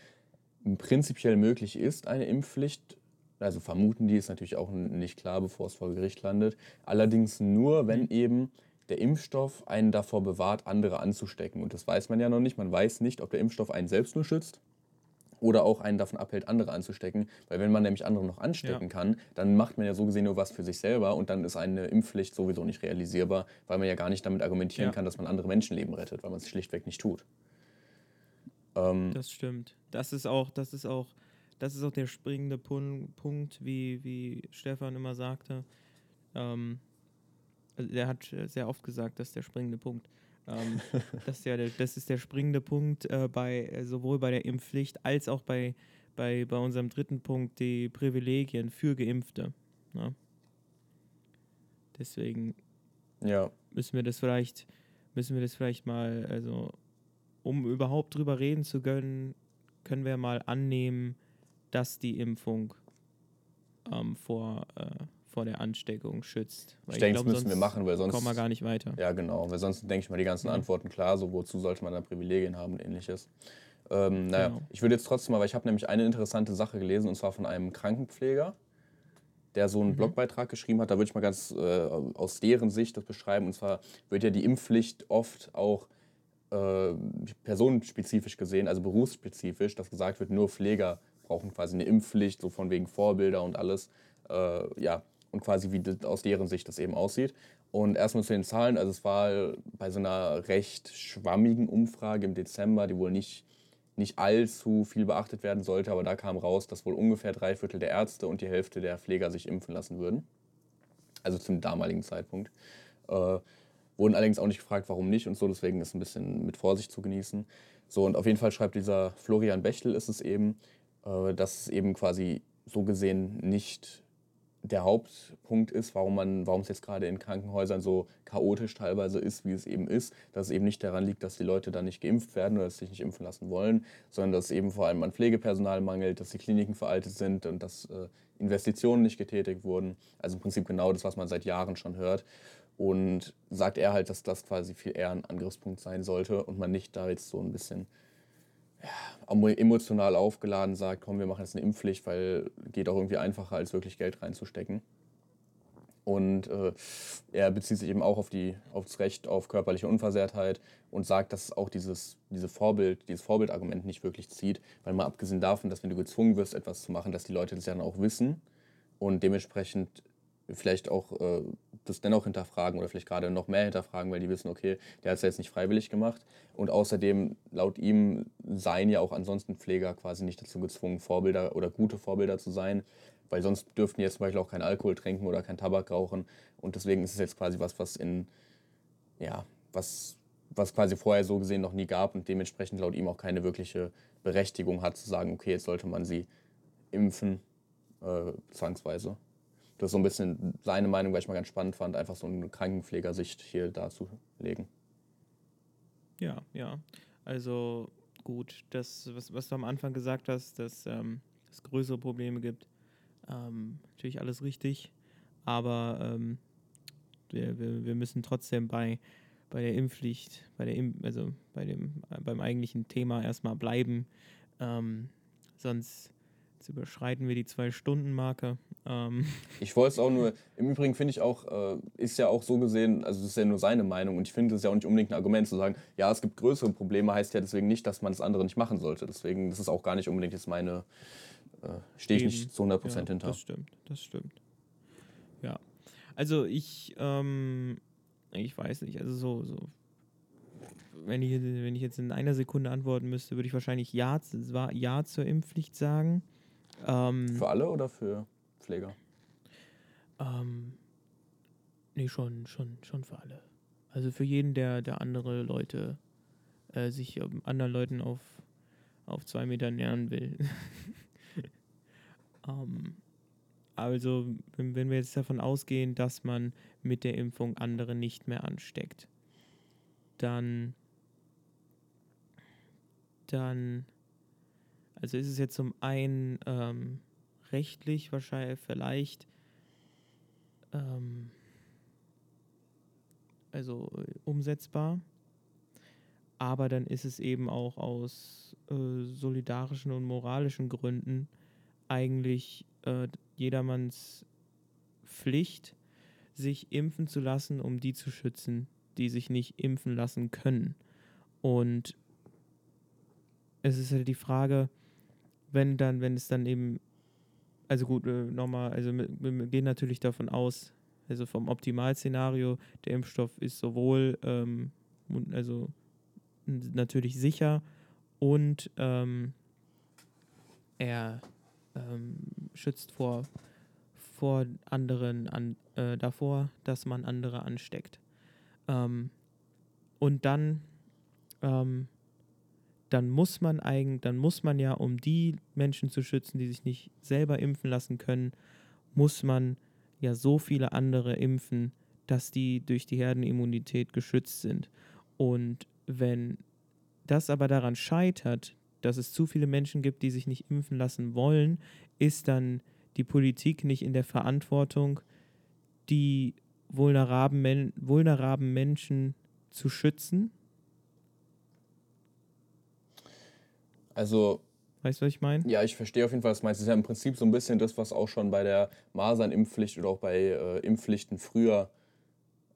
prinzipiell möglich ist, eine Impfpflicht. Also vermuten die, ist natürlich auch nicht klar, bevor es vor Gericht landet. Allerdings nur, wenn mhm. eben der Impfstoff einen davor bewahrt, andere anzustecken. Und das weiß man ja noch nicht. Man weiß nicht, ob der Impfstoff einen selbst nur schützt oder auch einen davon abhält, andere anzustecken. Weil wenn man nämlich andere noch anstecken ja. kann, dann macht man ja so gesehen nur was für sich selber und dann ist eine Impfpflicht sowieso nicht realisierbar, weil man ja gar nicht damit argumentieren ja. kann, dass man andere Menschenleben rettet, weil man es schlichtweg nicht tut. Ähm, das stimmt. Das ist auch, das ist auch, das ist auch der springende Punkt, wie, wie Stefan immer sagte. Ähm, also der hat sehr oft gesagt, das ist der springende Punkt. Ähm, das, ist ja der, das ist der springende Punkt äh, bei äh, sowohl bei der Impfpflicht als auch bei, bei, bei unserem dritten Punkt, die Privilegien für Geimpfte. Ne? Deswegen ja. müssen wir das vielleicht, müssen wir das vielleicht mal, also um überhaupt drüber reden zu können, können wir mal annehmen, dass die Impfung ähm, vor äh, vor der Ansteckung schützt. Weil ich, denke, das müssen wir machen, weil sonst kommen wir gar nicht weiter. Ja, genau, weil sonst denke ich mal die ganzen ja. Antworten klar, so wozu sollte man da Privilegien haben und ähnliches. Ähm, naja, genau. ich würde jetzt trotzdem mal, weil ich habe nämlich eine interessante Sache gelesen und zwar von einem Krankenpfleger, der so einen mhm. Blogbeitrag geschrieben hat. Da würde ich mal ganz äh, aus deren Sicht das beschreiben. Und zwar wird ja die Impfpflicht oft auch äh, personenspezifisch gesehen, also berufsspezifisch, dass gesagt wird, nur Pfleger brauchen quasi eine Impfpflicht, so von wegen Vorbilder und alles. Äh, ja, und quasi wie das aus deren Sicht das eben aussieht. Und erstmal zu den Zahlen, also es war bei so einer recht schwammigen Umfrage im Dezember, die wohl nicht, nicht allzu viel beachtet werden sollte, aber da kam raus, dass wohl ungefähr drei Viertel der Ärzte und die Hälfte der Pfleger sich impfen lassen würden. Also zum damaligen Zeitpunkt. Äh, wurden allerdings auch nicht gefragt, warum nicht und so, deswegen ist ein bisschen mit Vorsicht zu genießen. So, und auf jeden Fall schreibt dieser Florian Bechtel ist es eben, äh, dass es eben quasi so gesehen nicht der Hauptpunkt ist, warum man, warum es jetzt gerade in Krankenhäusern so chaotisch teilweise ist, wie es eben ist, dass es eben nicht daran liegt, dass die Leute da nicht geimpft werden oder dass sie sich nicht impfen lassen wollen, sondern dass es eben vor allem an Pflegepersonal mangelt, dass die Kliniken veraltet sind und dass äh, Investitionen nicht getätigt wurden. Also im Prinzip genau das, was man seit Jahren schon hört. Und sagt er halt, dass das quasi viel eher ein Angriffspunkt sein sollte und man nicht da jetzt so ein bisschen emotional aufgeladen sagt, komm, wir machen jetzt eine Impfpflicht, weil geht auch irgendwie einfacher, als wirklich Geld reinzustecken. Und äh, er bezieht sich eben auch auf, die, auf das Recht auf körperliche Unversehrtheit und sagt, dass auch dieses, diese Vorbild, dieses Vorbildargument nicht wirklich zieht, weil mal abgesehen davon, dass wenn du gezwungen wirst, etwas zu machen, dass die Leute das ja dann auch wissen und dementsprechend vielleicht auch äh, das dennoch hinterfragen oder vielleicht gerade noch mehr hinterfragen, weil die wissen, okay, der hat es jetzt nicht freiwillig gemacht. Und außerdem, laut ihm, seien ja auch ansonsten Pfleger quasi nicht dazu gezwungen, Vorbilder oder gute Vorbilder zu sein, weil sonst dürften die jetzt zum Beispiel auch keinen Alkohol trinken oder keinen Tabak rauchen. Und deswegen ist es jetzt quasi was, was in, ja, was, was quasi vorher so gesehen noch nie gab und dementsprechend laut ihm auch keine wirkliche Berechtigung hat zu sagen, okay, jetzt sollte man sie impfen, äh, zwangsweise das ist so ein bisschen seine Meinung, weil ich mal ganz spannend fand, einfach so eine Krankenpflegersicht hier darzulegen. Ja, ja. Also gut, das, was, was du am Anfang gesagt hast, dass ähm, es größere Probleme gibt, ähm, natürlich alles richtig, aber ähm, wir, wir, wir müssen trotzdem bei, bei der Impfpflicht, bei der Imp also bei dem, beim eigentlichen Thema erstmal bleiben. Ähm, sonst Jetzt überschreiten wir die Zwei-Stunden-Marke. Ähm. Ich wollte es auch nur, im Übrigen finde ich auch, äh, ist ja auch so gesehen, also das ist ja nur seine Meinung und ich finde es ja auch nicht unbedingt ein Argument zu sagen, ja, es gibt größere Probleme, heißt ja deswegen nicht, dass man das andere nicht machen sollte. Deswegen, das ist auch gar nicht unbedingt jetzt meine, äh, stehe ich nicht zu 100% ja, hinter. Das stimmt, das stimmt. Ja, also ich, ähm, ich weiß nicht, also so, so wenn ich, wenn ich jetzt in einer Sekunde antworten müsste, würde ich wahrscheinlich Ja, ja zur Impfpflicht sagen. Ähm, für alle oder für Pfleger? Ähm, nee, schon, schon, schon für alle. Also für jeden, der, der andere Leute, äh, sich ähm, anderen Leuten auf, auf zwei Meter nähern will. ähm, also, wenn, wenn wir jetzt davon ausgehen, dass man mit der Impfung andere nicht mehr ansteckt, dann, dann also ist es jetzt zum einen ähm, rechtlich wahrscheinlich vielleicht ähm, also äh, umsetzbar, aber dann ist es eben auch aus äh, solidarischen und moralischen Gründen eigentlich äh, jedermanns Pflicht, sich impfen zu lassen, um die zu schützen, die sich nicht impfen lassen können. Und es ist halt die Frage, wenn dann, wenn es dann eben, also gut, äh, nochmal, also wir, gehen natürlich davon aus, also vom Optimalszenario, der Impfstoff ist sowohl ähm, also natürlich sicher und ähm, er ähm, schützt vor, vor anderen an, äh, davor, dass man andere ansteckt. Ähm, und dann ähm, dann muss man eigentlich, dann muss man ja, um die Menschen zu schützen, die sich nicht selber impfen lassen können, muss man ja so viele andere impfen, dass die durch die Herdenimmunität geschützt sind. Und wenn das aber daran scheitert, dass es zu viele Menschen gibt, die sich nicht impfen lassen wollen, ist dann die Politik nicht in der Verantwortung, die vulnerablen, vulnerablen Menschen zu schützen Also. Weißt du, was ich meine? Ja, ich verstehe auf jeden Fall, was du meinst. Das ist ja im Prinzip so ein bisschen das, was auch schon bei der Masernimpfpflicht oder auch bei äh, Impfpflichten früher,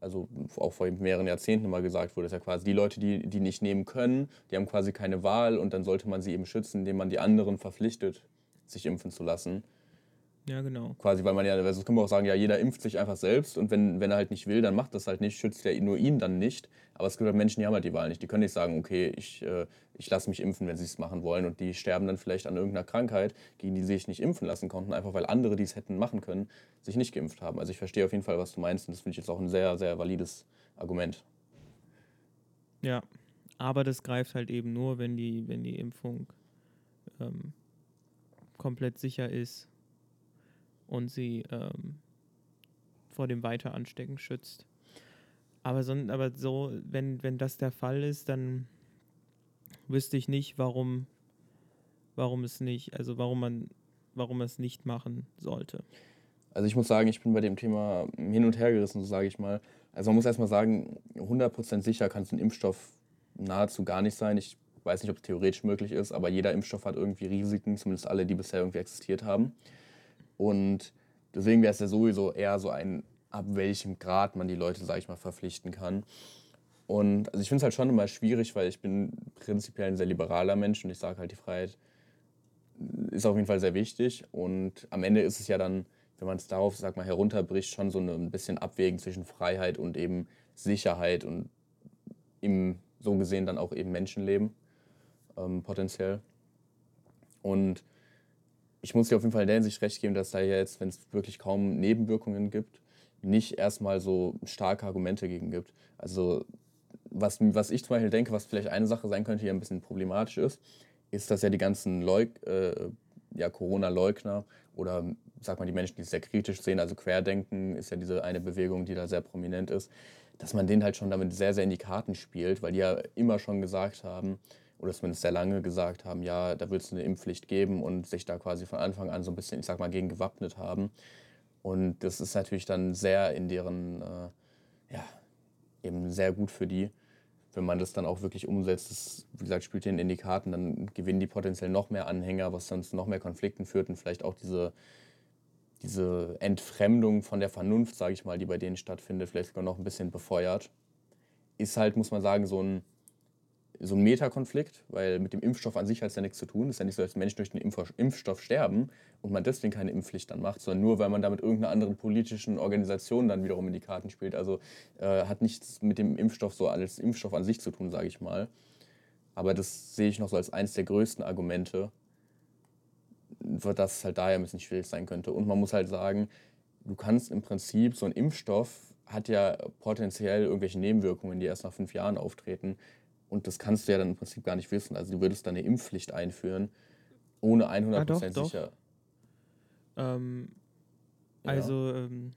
also auch vor mehreren Jahrzehnten mal gesagt wurde, Das ist ja quasi die Leute, die, die nicht nehmen können, die haben quasi keine Wahl und dann sollte man sie eben schützen, indem man die anderen verpflichtet, sich impfen zu lassen. Ja, genau. Quasi, weil man ja, also können wir auch sagen, ja, jeder impft sich einfach selbst und wenn, wenn er halt nicht will, dann macht das halt nicht, schützt ja nur ihn dann nicht. Aber es gibt halt Menschen, die haben halt die Wahl nicht. Die können nicht sagen, okay, ich, äh, ich lasse mich impfen, wenn sie es machen wollen und die sterben dann vielleicht an irgendeiner Krankheit, gegen die sie sich nicht impfen lassen konnten, einfach weil andere, die es hätten machen können, sich nicht geimpft haben. Also ich verstehe auf jeden Fall, was du meinst und das finde ich jetzt auch ein sehr, sehr valides Argument. Ja, aber das greift halt eben nur, wenn die, wenn die Impfung ähm, komplett sicher ist und sie ähm, vor dem Weiteranstecken schützt. Aber so, aber so wenn, wenn das der Fall ist, dann wüsste ich nicht, warum, warum es nicht, also warum man, warum es nicht machen sollte. Also ich muss sagen, ich bin bei dem Thema hin und her gerissen, so sage ich mal. Also man muss erstmal sagen, 100% sicher kann es ein Impfstoff nahezu gar nicht sein. Ich weiß nicht, ob es theoretisch möglich ist, aber jeder Impfstoff hat irgendwie Risiken, zumindest alle, die bisher irgendwie existiert haben. Und deswegen wäre es ja sowieso eher so ein, ab welchem Grad man die Leute, sage ich mal, verpflichten kann. Und also ich finde es halt schon immer schwierig, weil ich bin prinzipiell ein sehr liberaler Mensch und ich sage halt, die Freiheit ist auf jeden Fall sehr wichtig. Und am Ende ist es ja dann, wenn man es darauf, sag mal, herunterbricht, schon so ein bisschen Abwägen zwischen Freiheit und eben Sicherheit und im so gesehen dann auch eben Menschenleben ähm, potenziell. Und ich muss dir auf jeden Fall in der Hinsicht recht geben, dass da jetzt, wenn es wirklich kaum Nebenwirkungen gibt, nicht erstmal so starke Argumente gegen gibt. Also was, was ich zum Beispiel denke, was vielleicht eine Sache sein könnte, die ein bisschen problematisch ist, ist, dass ja die ganzen Leug äh, ja, Corona-Leugner oder sag mal die Menschen, die es sehr kritisch sehen, also Querdenken ist ja diese eine Bewegung, die da sehr prominent ist, dass man denen halt schon damit sehr, sehr in die Karten spielt, weil die ja immer schon gesagt haben, oder zumindest sehr lange gesagt haben, ja, da wird es eine Impfpflicht geben und sich da quasi von Anfang an so ein bisschen, ich sag mal, gegen gewappnet haben. Und das ist natürlich dann sehr in deren, äh, ja, eben sehr gut für die, wenn man das dann auch wirklich umsetzt. Das, wie gesagt, spielt denen in die Karten, dann gewinnen die potenziell noch mehr Anhänger, was sonst noch mehr Konflikten führt und vielleicht auch diese, diese Entfremdung von der Vernunft, sage ich mal, die bei denen stattfindet, vielleicht sogar noch ein bisschen befeuert. Ist halt, muss man sagen, so ein so ein Metakonflikt, weil mit dem Impfstoff an sich hat es ja nichts zu tun. Es ist ja nicht so, dass Menschen durch den Impfstoff sterben und man deswegen keine Impfpflicht dann macht, sondern nur, weil man da mit irgendeiner anderen politischen Organisation dann wiederum in die Karten spielt. Also äh, hat nichts mit dem Impfstoff so als Impfstoff an sich zu tun, sage ich mal. Aber das sehe ich noch so als eines der größten Argumente, dass es halt daher ein bisschen schwierig sein könnte. Und man muss halt sagen, du kannst im Prinzip, so ein Impfstoff hat ja potenziell irgendwelche Nebenwirkungen, die erst nach fünf Jahren auftreten. Und das kannst du ja dann im Prinzip gar nicht wissen. Also du würdest dann eine Impfpflicht einführen, ohne 100% ah, doch, sicher. Doch. Ähm, ja. Also ähm,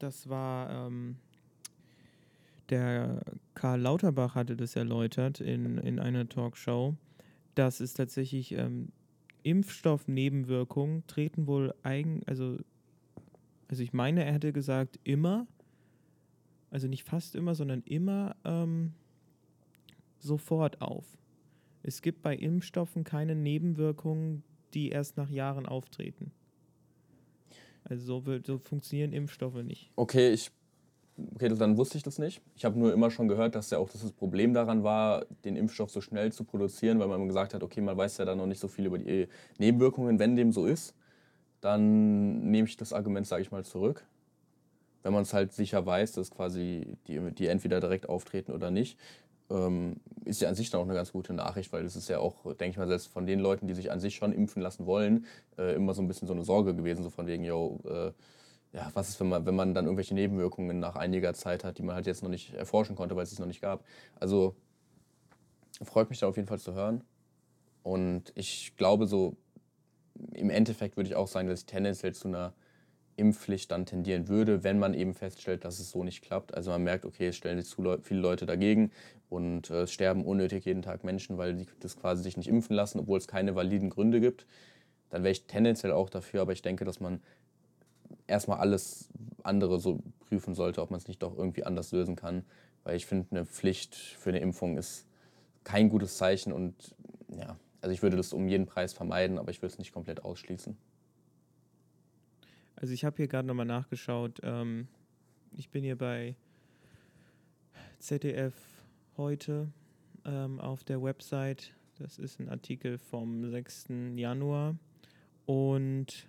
das war, ähm, der Karl Lauterbach hatte das erläutert in, in einer Talkshow, dass es tatsächlich ähm, Impfstoffnebenwirkungen treten wohl eigen, also, also ich meine, er hätte gesagt, immer, also nicht fast immer, sondern immer ähm, sofort auf. Es gibt bei Impfstoffen keine Nebenwirkungen, die erst nach Jahren auftreten. Also so, so funktionieren Impfstoffe nicht. Okay, ich, okay, dann wusste ich das nicht. Ich habe nur immer schon gehört, dass ja auch das Problem daran war, den Impfstoff so schnell zu produzieren, weil man gesagt hat, okay, man weiß ja dann noch nicht so viel über die Nebenwirkungen. Wenn dem so ist, dann nehme ich das Argument, sage ich mal, zurück. Wenn man es halt sicher weiß, dass quasi die, die entweder direkt auftreten oder nicht ist ja an sich dann auch eine ganz gute Nachricht, weil das ist ja auch, denke ich mal, selbst von den Leuten, die sich an sich schon impfen lassen wollen, äh, immer so ein bisschen so eine Sorge gewesen, so von wegen, yo, äh, ja, was ist, wenn man, wenn man dann irgendwelche Nebenwirkungen nach einiger Zeit hat, die man halt jetzt noch nicht erforschen konnte, weil es es noch nicht gab. Also freut mich da auf jeden Fall zu hören. Und ich glaube so, im Endeffekt würde ich auch sagen, dass ich tendenziell zu einer Impfpflicht dann tendieren würde, wenn man eben feststellt, dass es so nicht klappt. Also man merkt, okay, es stellen sich zu viele Leute dagegen und äh, es sterben unnötig jeden Tag Menschen, weil die das quasi sich nicht impfen lassen, obwohl es keine validen Gründe gibt. Dann wäre ich tendenziell auch dafür, aber ich denke, dass man erstmal alles andere so prüfen sollte, ob man es nicht doch irgendwie anders lösen kann. Weil ich finde, eine Pflicht für eine Impfung ist kein gutes Zeichen und ja, also ich würde das um jeden Preis vermeiden, aber ich würde es nicht komplett ausschließen. Also ich habe hier gerade nochmal nachgeschaut. Ähm, ich bin hier bei ZDF heute ähm, auf der Website. Das ist ein Artikel vom 6. Januar. Und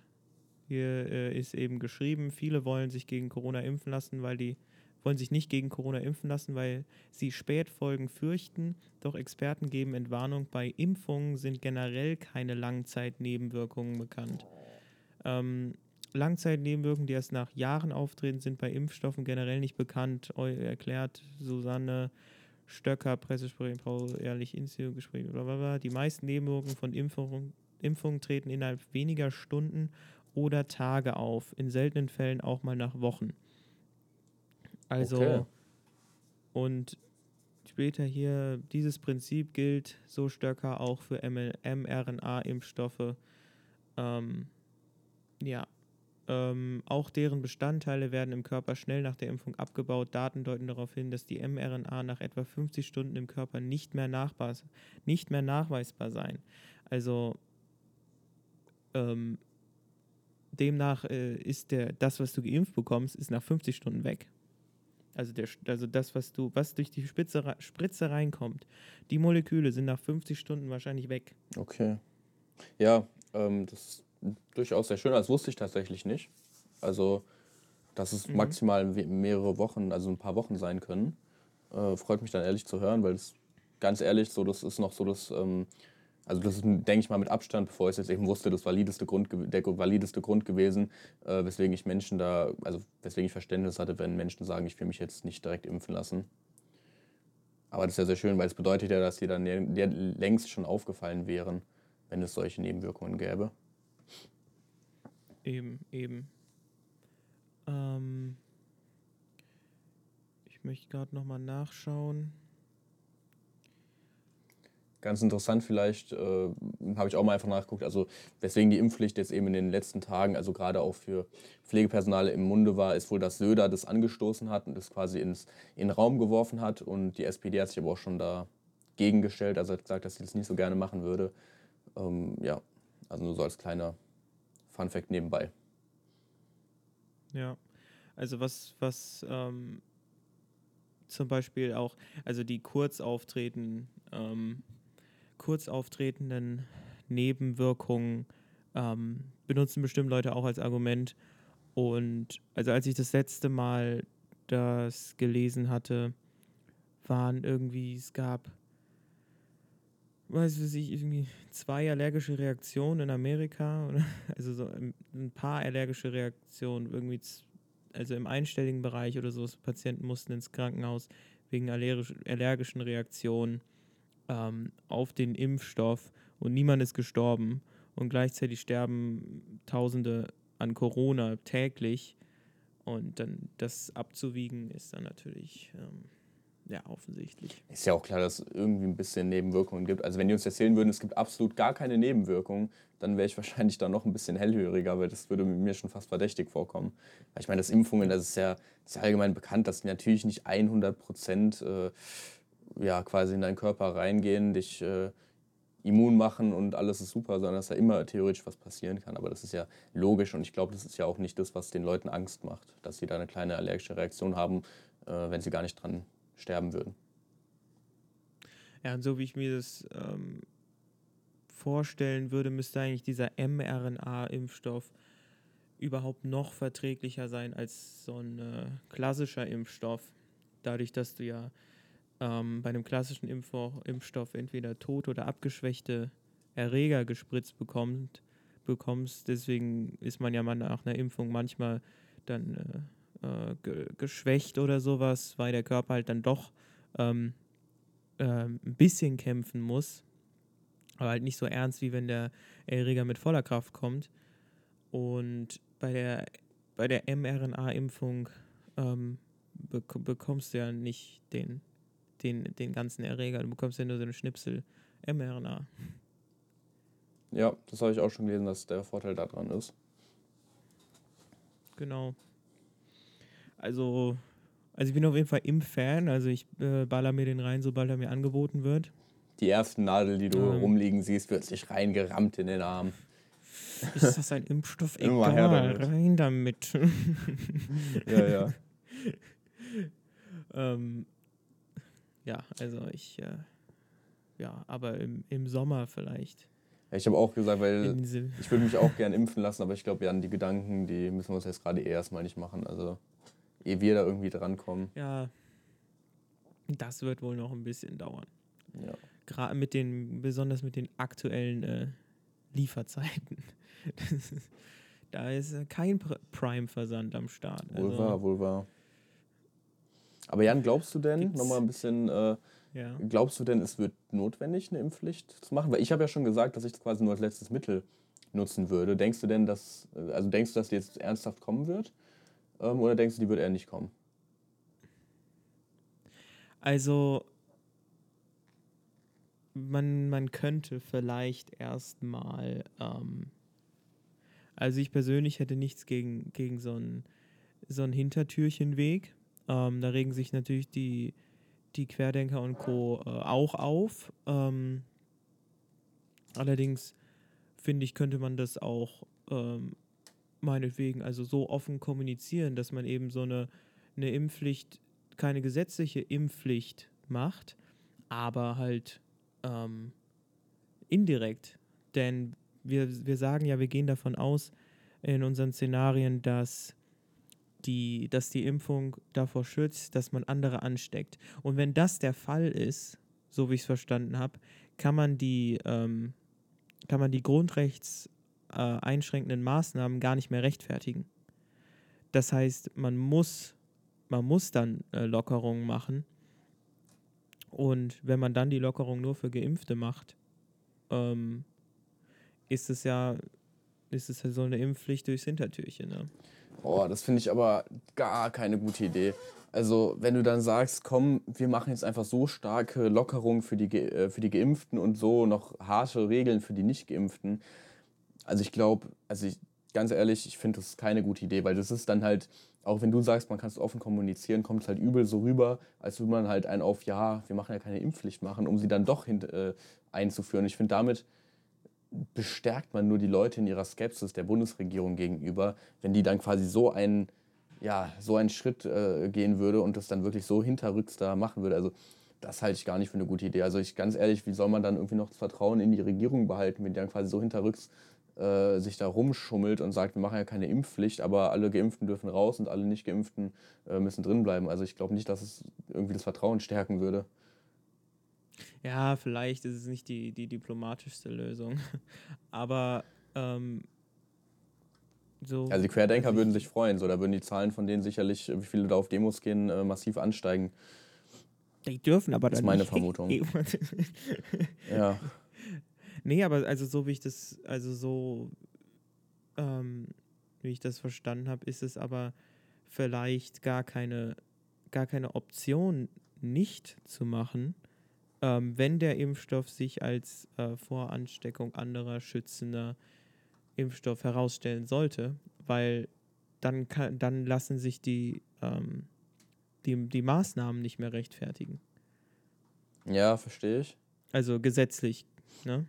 Hier äh, ist eben geschrieben, viele wollen sich gegen Corona impfen lassen, weil die wollen sich nicht gegen Corona impfen lassen, weil sie Spätfolgen fürchten. Doch Experten geben Entwarnung, bei Impfungen sind generell keine Langzeitnebenwirkungen bekannt. Ähm, Langzeitnebenwirkungen, die erst nach Jahren auftreten, sind bei Impfstoffen generell nicht bekannt, erklärt Susanne Stöcker, Pressesprecherin, Paul Ehrlich, Institutgespräch, blablabla. Die meisten Nebenwirkungen von Impfungen, Impfungen treten innerhalb weniger Stunden oder Tage auf, in seltenen Fällen auch mal nach Wochen. Also, okay. und später hier, dieses Prinzip gilt so Stöcker auch für mRNA-Impfstoffe. Ähm, ja, ähm, auch deren Bestandteile werden im Körper schnell nach der Impfung abgebaut. Daten deuten darauf hin, dass die mRNA nach etwa 50 Stunden im Körper nicht mehr, nachbar, nicht mehr nachweisbar seien. Also ähm, demnach äh, ist der, das, was du geimpft bekommst, ist nach 50 Stunden weg. Also, der, also das, was du, was durch die Spitze, Spritze reinkommt, die Moleküle sind nach 50 Stunden wahrscheinlich weg. Okay. Ja, ähm, das durchaus sehr schön. Das wusste ich tatsächlich nicht. Also, dass es mhm. maximal mehrere Wochen, also ein paar Wochen sein können. Äh, freut mich dann ehrlich zu hören, weil es ganz ehrlich so, das ist noch so das, ähm, also das ist, denke ich mal, mit Abstand, bevor ich es jetzt eben wusste, das valideste Grund, der valideste Grund gewesen, äh, weswegen ich Menschen da, also weswegen ich Verständnis hatte, wenn Menschen sagen, ich will mich jetzt nicht direkt impfen lassen. Aber das ist ja sehr schön, weil es bedeutet ja, dass sie dann längst schon aufgefallen wären, wenn es solche Nebenwirkungen gäbe. Eben, eben. Ähm, ich möchte gerade nochmal nachschauen. Ganz interessant vielleicht, äh, habe ich auch mal einfach nachgeguckt, also weswegen die Impfpflicht jetzt eben in den letzten Tagen, also gerade auch für Pflegepersonal im Munde war, ist wohl, dass Söder das angestoßen hat und das quasi ins, in den Raum geworfen hat und die SPD hat sich aber auch schon dagegen gestellt, also hat gesagt, dass sie das nicht so gerne machen würde. Ähm, ja, also nur so als kleiner Fun Fact nebenbei. Ja, also was, was ähm, zum Beispiel auch, also die kurz auftreten, ähm, kurz auftretenden Nebenwirkungen ähm, benutzen bestimmt Leute auch als Argument. Und also als ich das letzte Mal das gelesen hatte, waren irgendwie, es gab, weiß ich, irgendwie zwei allergische Reaktionen in Amerika, oder? also so ein paar allergische Reaktionen, irgendwie, also im einstelligen Bereich oder so, Patienten mussten ins Krankenhaus wegen allergischen Reaktionen ähm, auf den Impfstoff und niemand ist gestorben. Und gleichzeitig sterben Tausende an Corona täglich. Und dann das abzuwiegen ist dann natürlich ähm, ja offensichtlich. Ist ja auch klar, dass es irgendwie ein bisschen Nebenwirkungen gibt. Also wenn die uns erzählen würden, es gibt absolut gar keine Nebenwirkungen, dann wäre ich wahrscheinlich da noch ein bisschen hellhöriger, weil das würde mir schon fast verdächtig vorkommen. Weil ich meine, das Impfungen, das ist ja, das ist allgemein bekannt, dass natürlich nicht 100 Prozent äh, ja, quasi in deinen Körper reingehen, dich äh, immun machen und alles ist super, sondern dass da immer theoretisch was passieren kann. Aber das ist ja logisch und ich glaube, das ist ja auch nicht das, was den Leuten Angst macht, dass sie da eine kleine allergische Reaktion haben, äh, wenn sie gar nicht dran sterben würden. Ja, und so wie ich mir das ähm, vorstellen würde, müsste eigentlich dieser mRNA-Impfstoff überhaupt noch verträglicher sein als so ein äh, klassischer Impfstoff. Dadurch, dass du ja ähm, bei einem klassischen Impf Impfstoff entweder tot oder abgeschwächte Erreger gespritzt bekommt, bekommst. Deswegen ist man ja nach einer Impfung manchmal dann äh, äh, ge geschwächt oder sowas, weil der Körper halt dann doch ähm, äh, ein bisschen kämpfen muss. Aber halt nicht so ernst, wie wenn der Erreger mit voller Kraft kommt. Und bei der, bei der mRNA-Impfung ähm, bekommst du ja nicht den den, den ganzen Erreger. Du bekommst ja nur so eine Schnipsel mRNA. Ja, das habe ich auch schon gelesen, dass der Vorteil daran ist. Genau. Also, also ich bin auf jeden Fall im Fan. Also ich äh, baller mir den rein, sobald er mir angeboten wird. Die ersten Nadel, die du ähm. rumliegen siehst, wird sich reingerammt in den Arm. Ist das ein Impfstoff? Egal, damit. rein damit. ja, ja. ähm, ja, also ich, äh, ja, aber im, im Sommer vielleicht. Ja, ich habe auch gesagt, weil ich würde mich auch gern impfen lassen, aber ich glaube, Jan, die Gedanken, die müssen wir uns jetzt gerade eh erstmal nicht machen. Also, ehe wir da irgendwie drankommen. Ja, das wird wohl noch ein bisschen dauern. Ja. Gerade mit den, besonders mit den aktuellen äh, Lieferzeiten. ist, da ist äh, kein Prime-Versand am Start. Wohl also, wahr, wohl wahr. Aber Jan, glaubst du denn, nochmal ein bisschen äh, ja. Glaubst du denn, es wird notwendig, eine Impfpflicht zu machen? Weil ich habe ja schon gesagt, dass ich es quasi nur als letztes Mittel nutzen würde. Denkst du denn, dass, also denkst du, dass die jetzt ernsthaft kommen wird? Ähm, oder denkst du, die wird eher nicht kommen? Also, man, man könnte vielleicht erstmal, ähm, also ich persönlich hätte nichts gegen, gegen so einen so Hintertürchenweg. Ähm, da regen sich natürlich die, die Querdenker und Co. Äh, auch auf. Ähm, allerdings finde ich, könnte man das auch ähm, meinetwegen also so offen kommunizieren, dass man eben so eine, eine Impfpflicht, keine gesetzliche Impfpflicht macht, aber halt ähm, indirekt. Denn wir, wir sagen ja, wir gehen davon aus in unseren Szenarien, dass die, dass die Impfung davor schützt, dass man andere ansteckt. Und wenn das der Fall ist, so wie ich es verstanden habe, kann man die, ähm, kann man die grundrechtseinschränkenden äh, Maßnahmen gar nicht mehr rechtfertigen. Das heißt, man muss, man muss dann äh, Lockerungen machen. Und wenn man dann die Lockerung nur für Geimpfte macht, ähm, ist es ja, ist es ja so eine Impfpflicht durchs Hintertürchen. Ne? Oh, das finde ich aber gar keine gute Idee. Also, wenn du dann sagst, komm, wir machen jetzt einfach so starke Lockerungen für die, äh, für die Geimpften und so noch harte Regeln für die Nicht-Geimpften. Also, ich glaube, also ich, ganz ehrlich, ich finde das keine gute Idee, weil das ist dann halt, auch wenn du sagst, man kann es offen kommunizieren, kommt es halt übel so rüber, als würde man halt einen auf, ja, wir machen ja keine Impfpflicht machen, um sie dann doch hin, äh, einzuführen. Ich finde, damit bestärkt man nur die Leute in ihrer Skepsis der Bundesregierung gegenüber, wenn die dann quasi so einen, ja, so einen Schritt äh, gehen würde und das dann wirklich so hinterrücks da machen würde. Also das halte ich gar nicht für eine gute Idee. Also ich ganz ehrlich, wie soll man dann irgendwie noch das Vertrauen in die Regierung behalten, wenn die dann quasi so hinterrücks äh, sich da rumschummelt und sagt, wir machen ja keine Impfpflicht, aber alle Geimpften dürfen raus und alle Nicht-Geimpften äh, müssen drin bleiben. Also ich glaube nicht, dass es irgendwie das Vertrauen stärken würde. Ja, vielleicht ist es nicht die, die diplomatischste Lösung. Aber ähm, so. Also die Querdenker würden sich freuen, so da würden die Zahlen von denen sicherlich, wie viele da auf Demos gehen, äh, massiv ansteigen. Die dürfen aber dann. Das ist meine Vermutung. ja. Nee, aber also so wie ich das, also so ähm, wie ich das verstanden habe, ist es aber vielleicht gar keine, gar keine Option, nicht zu machen, ähm, wenn der Impfstoff sich als äh, Voransteckung anderer schützender Impfstoff herausstellen sollte, weil dann, kann, dann lassen sich die, ähm, die, die Maßnahmen nicht mehr rechtfertigen. Ja, verstehe ich. Also gesetzlich, ne?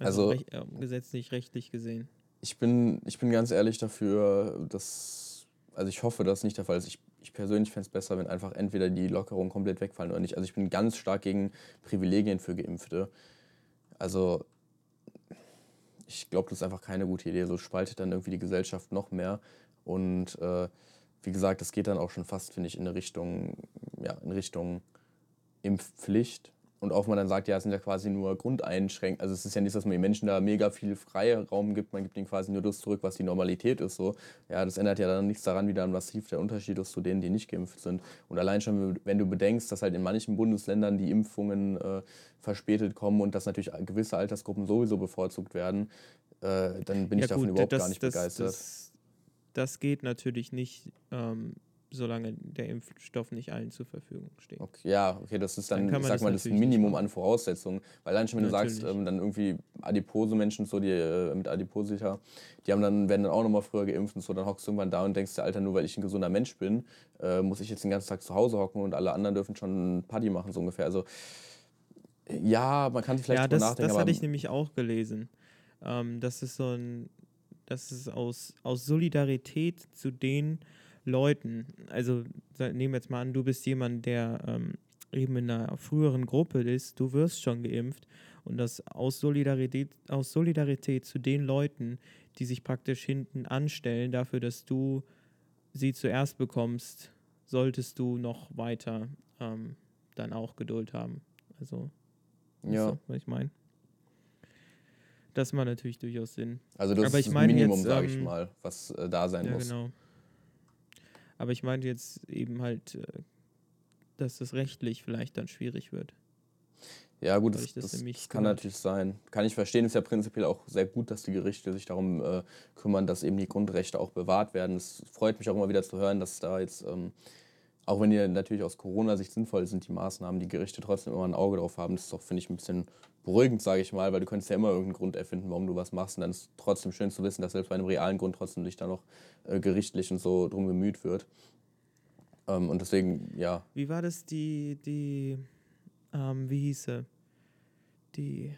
Also, also recht, äh, gesetzlich, rechtlich gesehen. Ich bin, ich bin ganz ehrlich dafür, dass, also ich hoffe, dass nicht der Fall ist. Ich ich persönlich fände es besser, wenn einfach entweder die Lockerungen komplett wegfallen oder nicht. Also ich bin ganz stark gegen Privilegien für Geimpfte. Also ich glaube, das ist einfach keine gute Idee. So spaltet dann irgendwie die Gesellschaft noch mehr. Und äh, wie gesagt, das geht dann auch schon fast, finde ich, in eine Richtung, ja, in Richtung Impfpflicht. Und auch wenn man dann sagt, ja, es sind ja quasi nur Grundeinschränkungen. Also es ist ja nicht, dass man den Menschen da mega viel Freiraum gibt, man gibt ihnen quasi nur das zurück, was die Normalität ist. So. Ja, das ändert ja dann nichts daran, wie dann massiv der Unterschied ist zu denen, die nicht geimpft sind. Und allein schon, wenn du bedenkst, dass halt in manchen Bundesländern die Impfungen äh, verspätet kommen und dass natürlich gewisse Altersgruppen sowieso bevorzugt werden, äh, dann bin ja, ich davon gut, überhaupt das, gar nicht das, begeistert. Das, das geht natürlich nicht. Ähm solange der Impfstoff nicht allen zur Verfügung steht. Okay, ja, okay, das ist dann, dann ich sag mal, das Minimum an Voraussetzungen. Weil schon, wenn natürlich. du sagst, ähm, dann irgendwie adipose Menschen, so die äh, mit Adiposita, die haben dann, werden dann auch nochmal früher geimpft und so, dann hockst du irgendwann da und denkst dir, Alter, nur weil ich ein gesunder Mensch bin, äh, muss ich jetzt den ganzen Tag zu Hause hocken und alle anderen dürfen schon Party machen, so ungefähr. Also ja, man kann sich vielleicht ja, das, nachdenken. Das hatte ich nämlich auch gelesen. Ähm, das ist so ein, das ist aus, aus Solidarität zu denen, Leuten, also nehmen wir jetzt mal an, du bist jemand, der ähm, eben in einer früheren Gruppe ist, du wirst schon geimpft und das aus Solidarität, aus Solidarität zu den Leuten, die sich praktisch hinten anstellen, dafür, dass du sie zuerst bekommst, solltest du noch weiter ähm, dann auch Geduld haben. Also, ja. Was ich meine. Das macht natürlich durchaus Sinn. Also das Aber ist das Minimum, sage ich ähm, mal, was äh, da sein ja, muss. Genau. Aber ich meinte jetzt eben halt, äh, dass das rechtlich vielleicht dann schwierig wird. Ja, gut, das, das, das kann natürlich sein. Kann ich verstehen, ist ja prinzipiell auch sehr gut, dass die Gerichte sich darum äh, kümmern, dass eben die Grundrechte auch bewahrt werden. Es freut mich auch immer wieder zu hören, dass da jetzt ähm, auch wenn die natürlich aus Corona-Sicht sinnvoll sind, die Maßnahmen, die Gerichte trotzdem immer ein Auge drauf haben, das ist doch, finde ich, ein bisschen beruhigend, sage ich mal, weil du könntest ja immer irgendeinen Grund erfinden, warum du was machst. Und dann ist es trotzdem schön zu wissen, dass selbst bei einem realen Grund trotzdem sich da noch äh, gerichtlich und so drum bemüht wird. Ähm, und deswegen, ja. Wie war das, die, die, ähm, wie hieß sie? Die,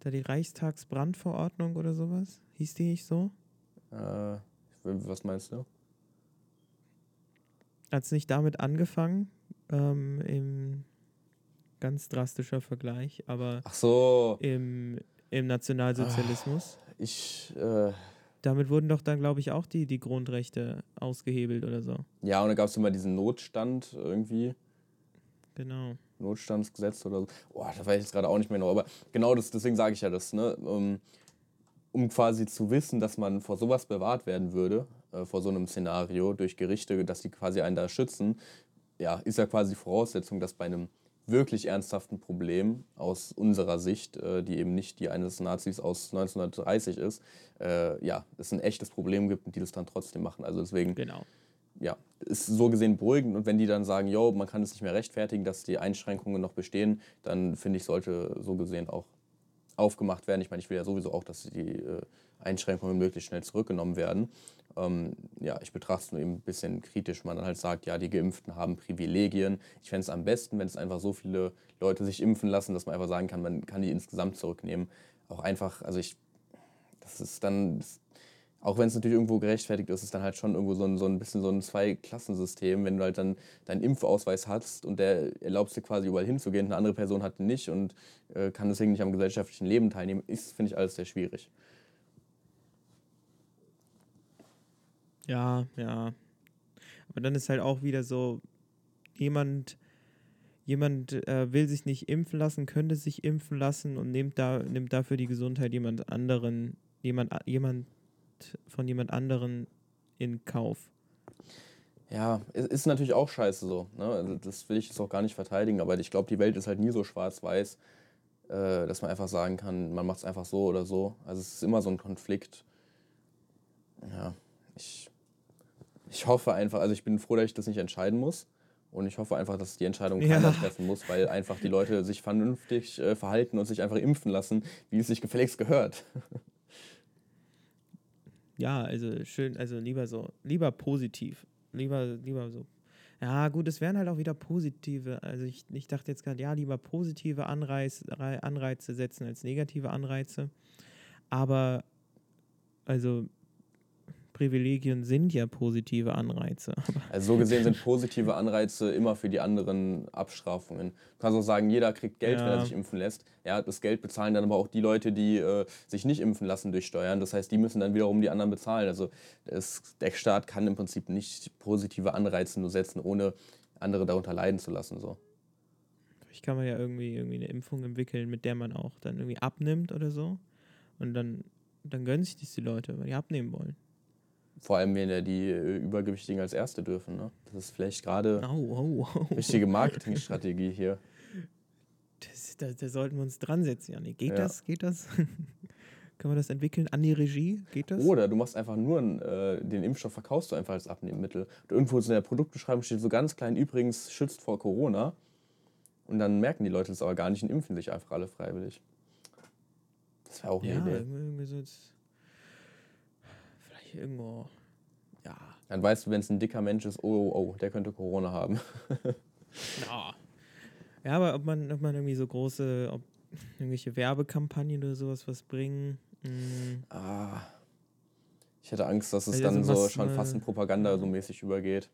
da die Reichstagsbrandverordnung oder sowas? Hieß die nicht so? Äh, was meinst du? Hat es nicht damit angefangen, ähm, im ganz drastischer Vergleich, aber so. im, im Nationalsozialismus. Ach, ich. Äh, damit wurden doch dann, glaube ich, auch die, die Grundrechte ausgehebelt oder so. Ja, und dann gab es immer diesen Notstand irgendwie. Genau. Notstandsgesetz oder so. Boah, da weiß ich jetzt gerade auch nicht mehr genau. Aber genau das, deswegen sage ich ja das, ne? Um, um quasi zu wissen, dass man vor sowas bewahrt werden würde, äh, vor so einem Szenario durch Gerichte, dass die quasi einen da schützen, ja, ist ja quasi die Voraussetzung, dass bei einem wirklich ernsthaften Problem aus unserer Sicht, äh, die eben nicht die eines Nazis aus 1930 ist, äh, ja, es ein echtes Problem gibt und die das dann trotzdem machen. Also deswegen, genau. ja, ist so gesehen beruhigend und wenn die dann sagen, jo, man kann es nicht mehr rechtfertigen, dass die Einschränkungen noch bestehen, dann finde ich, sollte so gesehen auch aufgemacht werden. Ich meine, ich will ja sowieso auch, dass die äh, Einschränkungen möglichst schnell zurückgenommen werden. Ähm, ja, ich betrachte es nur eben ein bisschen kritisch, man dann halt sagt, ja, die Geimpften haben Privilegien. Ich fände es am besten, wenn es einfach so viele Leute sich impfen lassen, dass man einfach sagen kann, man kann die insgesamt zurücknehmen. Auch einfach, also ich, das ist dann, das, auch wenn es natürlich irgendwo gerechtfertigt ist, ist dann halt schon irgendwo so ein, so ein bisschen so ein Zweiklassensystem, wenn du halt dann deinen Impfausweis hast und der erlaubt dir quasi überall hinzugehen, eine andere Person hat den nicht und äh, kann deswegen nicht am gesellschaftlichen Leben teilnehmen, ist, finde ich, alles sehr schwierig. Ja, ja. Aber dann ist halt auch wieder so, jemand, jemand äh, will sich nicht impfen lassen, könnte sich impfen lassen und nimmt, da, nimmt dafür die Gesundheit jemand anderen, jemand, jemand von jemand anderen in Kauf. Ja, ist natürlich auch scheiße so. Ne? Also das will ich jetzt auch gar nicht verteidigen, aber ich glaube, die Welt ist halt nie so schwarz-weiß, äh, dass man einfach sagen kann, man macht es einfach so oder so. Also es ist immer so ein Konflikt. Ja, ich ich hoffe einfach, also ich bin froh, dass ich das nicht entscheiden muss. Und ich hoffe einfach, dass die Entscheidung keiner ja. treffen muss, weil einfach die Leute sich vernünftig äh, verhalten und sich einfach impfen lassen, wie es sich gefälligst gehört. Ja, also schön, also lieber so, lieber positiv. Lieber, lieber so. Ja, gut, es wären halt auch wieder positive. Also ich, ich dachte jetzt gerade, ja, lieber positive Anreiz, Anreize setzen als negative Anreize. Aber also Privilegien sind ja positive Anreize. Also so gesehen sind positive Anreize immer für die anderen Abstrafungen. Du kannst auch sagen, jeder kriegt Geld, ja. wenn er sich impfen lässt. Ja, das Geld bezahlen dann aber auch die Leute, die äh, sich nicht impfen lassen durch Steuern. Das heißt, die müssen dann wiederum die anderen bezahlen. Also das, der Staat kann im Prinzip nicht positive Anreize nur setzen, ohne andere darunter leiden zu lassen. So. Vielleicht kann man ja irgendwie, irgendwie eine Impfung entwickeln, mit der man auch dann irgendwie abnimmt oder so. Und dann, dann gönnen sich das die Leute, weil die abnehmen wollen. Vor allem, wenn ja die äh, Übergewichtigen als Erste dürfen. Ne? Das ist vielleicht gerade oh, oh, oh. richtige Marketingstrategie hier. Das, da, da, sollten wir uns dran setzen, Janik. Geht ja. das? Geht das? Können wir das entwickeln an die Regie? Geht das? Oder du machst einfach nur äh, den Impfstoff, verkaufst du einfach als Abnehmmittel. Und irgendwo in der Produktbeschreibung steht so ganz klein, übrigens schützt vor Corona. Und dann merken die Leute das aber gar nicht und impfen sich einfach alle freiwillig. Das wäre auch eine ja, Idee. Irgendwie so irgendwo, ja. Dann weißt du, wenn es ein dicker Mensch ist, oh, oh, oh, der könnte Corona haben. ja. ja, aber ob man, ob man irgendwie so große, ob irgendwelche Werbekampagnen oder sowas was bringen. Mh. Hm. Ah. Ich hätte Angst, dass es also dann so schon fast in Propaganda so mäßig übergeht.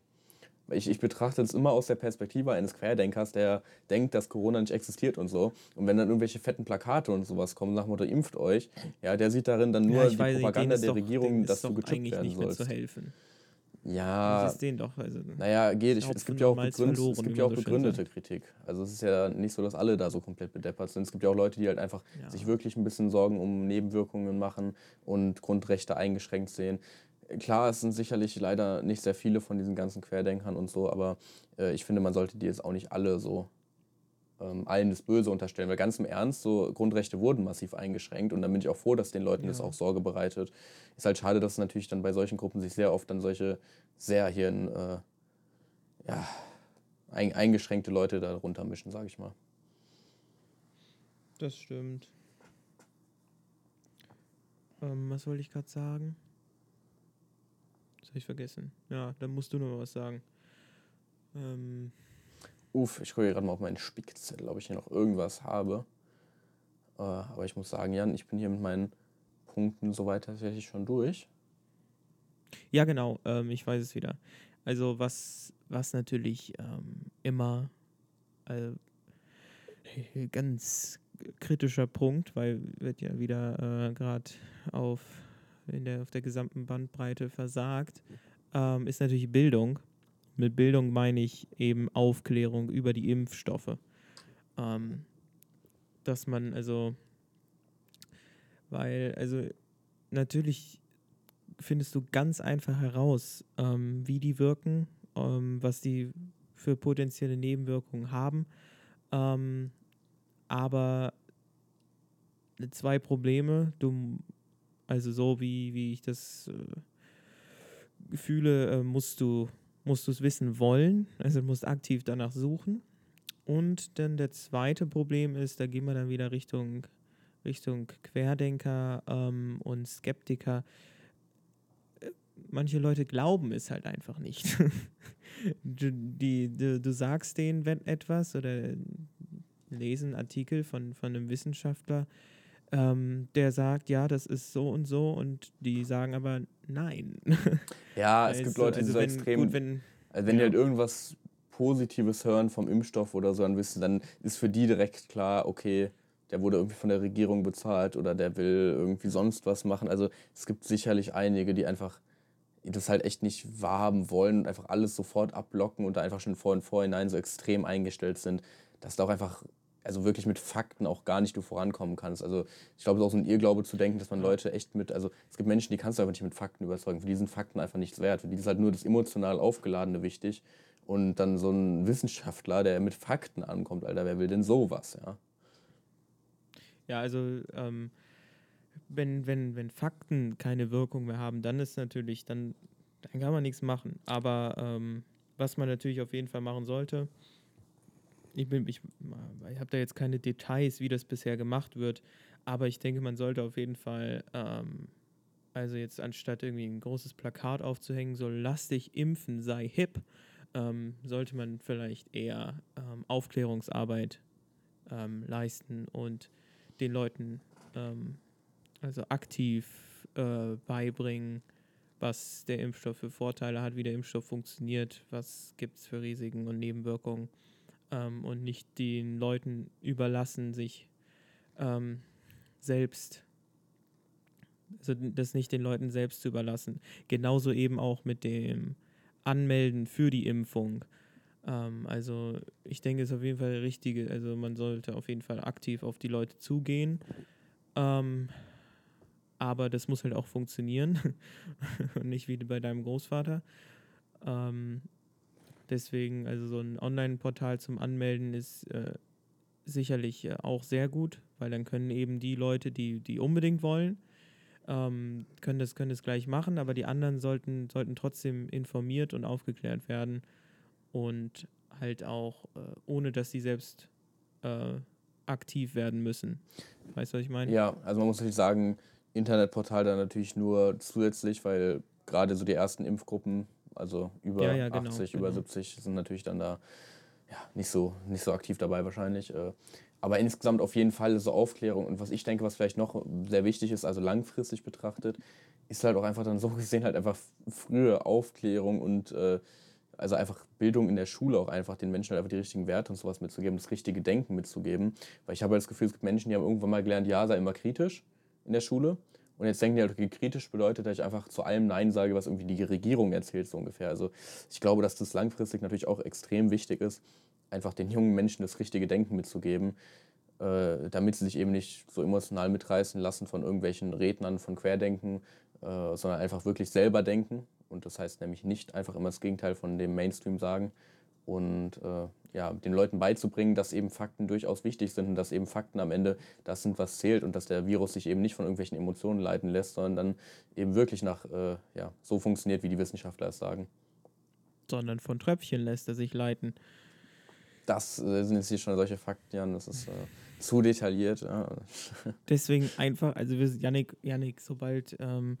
Ich, ich betrachte es immer aus der Perspektive eines Querdenkers, der denkt, dass Corona nicht existiert und so. Und wenn dann irgendwelche fetten Plakate und sowas kommen, nach dem Motto, impft euch, ja, der sieht darin dann nur ja, die weiß, Propaganda der doch, Regierung, dass du gechippt werden sollst. Ja. Das ist denen doch. Also, naja, geht. Ich, es gibt ja auch, begründet, es gibt ja auch begründete Kritik. Also es ist ja nicht so, dass alle da so komplett bedeppert sind. Es gibt ja auch Leute, die halt einfach ja. sich wirklich ein bisschen Sorgen um Nebenwirkungen machen und Grundrechte eingeschränkt sehen. Klar, es sind sicherlich leider nicht sehr viele von diesen ganzen Querdenkern und so, aber äh, ich finde, man sollte die jetzt auch nicht alle so ähm, allen das Böse unterstellen. Weil ganz im Ernst, so Grundrechte wurden massiv eingeschränkt und dann bin ich auch froh, dass den Leuten ja. das auch Sorge bereitet. Ist halt schade, dass natürlich dann bei solchen Gruppen sich sehr oft dann solche sehr hier in, äh, ja, ein, eingeschränkte Leute darunter mischen, sage ich mal. Das stimmt. Ähm, was wollte ich gerade sagen? Habe ich vergessen. Ja, dann musst du noch was sagen. Ähm, Uff, ich gucke gerade mal auf meinen Spickzettel, ob ich hier noch irgendwas habe. Äh, aber ich muss sagen, Jan, ich bin hier mit meinen Punkten soweit tatsächlich schon durch. Ja, genau, ähm, ich weiß es wieder. Also was, was natürlich ähm, immer äh, ganz kritischer Punkt, weil wird ja wieder äh, gerade auf, der, auf der gesamten Bandbreite versagt, ähm, ist natürlich Bildung. Mit Bildung meine ich eben Aufklärung über die Impfstoffe. Ähm, dass man also, weil, also natürlich findest du ganz einfach heraus, ähm, wie die wirken, ähm, was die für potenzielle Nebenwirkungen haben. Ähm, aber zwei Probleme, du, also so wie, wie ich das äh, fühle, äh, musst du musst du es wissen wollen, also musst aktiv danach suchen. Und dann der zweite Problem ist, da gehen wir dann wieder Richtung, Richtung Querdenker ähm, und Skeptiker. Äh, manche Leute glauben es halt einfach nicht. du, die, du, du sagst denen etwas oder lesen Artikel von, von einem Wissenschaftler, ähm, der sagt, ja, das ist so und so und die sagen aber nein. Ja, es also, gibt Leute, die also so wenn, extrem. Gut, wenn, also wenn ja. die halt irgendwas Positives hören vom Impfstoff oder so, dann wissen, dann ist für die direkt klar, okay, der wurde irgendwie von der Regierung bezahlt oder der will irgendwie sonst was machen. Also es gibt sicherlich einige, die einfach das halt echt nicht wahrhaben wollen und einfach alles sofort abblocken und da einfach schon vor und vorhinein so extrem eingestellt sind, dass da auch einfach also wirklich mit Fakten auch gar nicht du vorankommen kannst. Also ich glaube, es ist auch so ein Irrglaube zu denken, dass man Leute echt mit, also es gibt Menschen, die kannst du einfach nicht mit Fakten überzeugen. Für die sind Fakten einfach nichts wert. Für die ist halt nur das emotional Aufgeladene wichtig. Und dann so ein Wissenschaftler, der mit Fakten ankommt, Alter, wer will denn sowas, ja? Ja, also ähm, wenn, wenn, wenn Fakten keine Wirkung mehr haben, dann ist natürlich, dann, dann kann man nichts machen. Aber ähm, was man natürlich auf jeden Fall machen sollte, ich, ich, ich habe da jetzt keine Details, wie das bisher gemacht wird, aber ich denke, man sollte auf jeden Fall, ähm, also jetzt anstatt irgendwie ein großes Plakat aufzuhängen, so lass dich impfen, sei hip, ähm, sollte man vielleicht eher ähm, Aufklärungsarbeit ähm, leisten und den Leuten ähm, also aktiv äh, beibringen, was der Impfstoff für Vorteile hat, wie der Impfstoff funktioniert, was gibt es für Risiken und Nebenwirkungen ähm, und nicht den Leuten überlassen, sich ähm, selbst, also das nicht den Leuten selbst zu überlassen. Genauso eben auch mit dem Anmelden für die Impfung. Ähm, also ich denke, es ist auf jeden Fall richtige, also man sollte auf jeden Fall aktiv auf die Leute zugehen. Ähm, aber das muss halt auch funktionieren und nicht wie bei deinem Großvater. Ähm, Deswegen, also so ein Online-Portal zum Anmelden ist äh, sicherlich äh, auch sehr gut, weil dann können eben die Leute, die, die unbedingt wollen, ähm, können, das, können das gleich machen, aber die anderen sollten, sollten trotzdem informiert und aufgeklärt werden und halt auch, äh, ohne dass sie selbst äh, aktiv werden müssen. Weißt du, was ich meine? Ja, also man muss natürlich sagen, Internetportal da natürlich nur zusätzlich, weil gerade so die ersten Impfgruppen also über ja, ja, genau, 80, genau. über 70 sind natürlich dann da ja, nicht, so, nicht so aktiv dabei wahrscheinlich. Äh. Aber insgesamt auf jeden Fall so Aufklärung. Und was ich denke, was vielleicht noch sehr wichtig ist, also langfristig betrachtet, ist halt auch einfach dann so gesehen halt einfach frühe Aufklärung und äh, also einfach Bildung in der Schule auch einfach den Menschen halt einfach die richtigen Werte und sowas mitzugeben, das richtige Denken mitzugeben. Weil ich habe halt das Gefühl, es gibt Menschen, die haben irgendwann mal gelernt, ja, sei immer kritisch in der Schule. Und jetzt denken die halt, okay, kritisch bedeutet, dass ich einfach zu allem Nein sage, was irgendwie die Regierung erzählt, so ungefähr. Also ich glaube, dass das langfristig natürlich auch extrem wichtig ist, einfach den jungen Menschen das richtige Denken mitzugeben, äh, damit sie sich eben nicht so emotional mitreißen lassen von irgendwelchen Rednern von Querdenken, äh, sondern einfach wirklich selber denken und das heißt nämlich nicht einfach immer das Gegenteil von dem Mainstream sagen und äh, ja, den Leuten beizubringen, dass eben Fakten durchaus wichtig sind und dass eben Fakten am Ende das sind, was zählt und dass der Virus sich eben nicht von irgendwelchen Emotionen leiten lässt, sondern dann eben wirklich nach äh, ja, so funktioniert, wie die Wissenschaftler es sagen. Sondern von Tröpfchen lässt er sich leiten. Das äh, sind jetzt hier schon solche Fakten, Jan, das ist äh, zu detailliert. Deswegen einfach, also wir, Janik, Janik sobald ähm,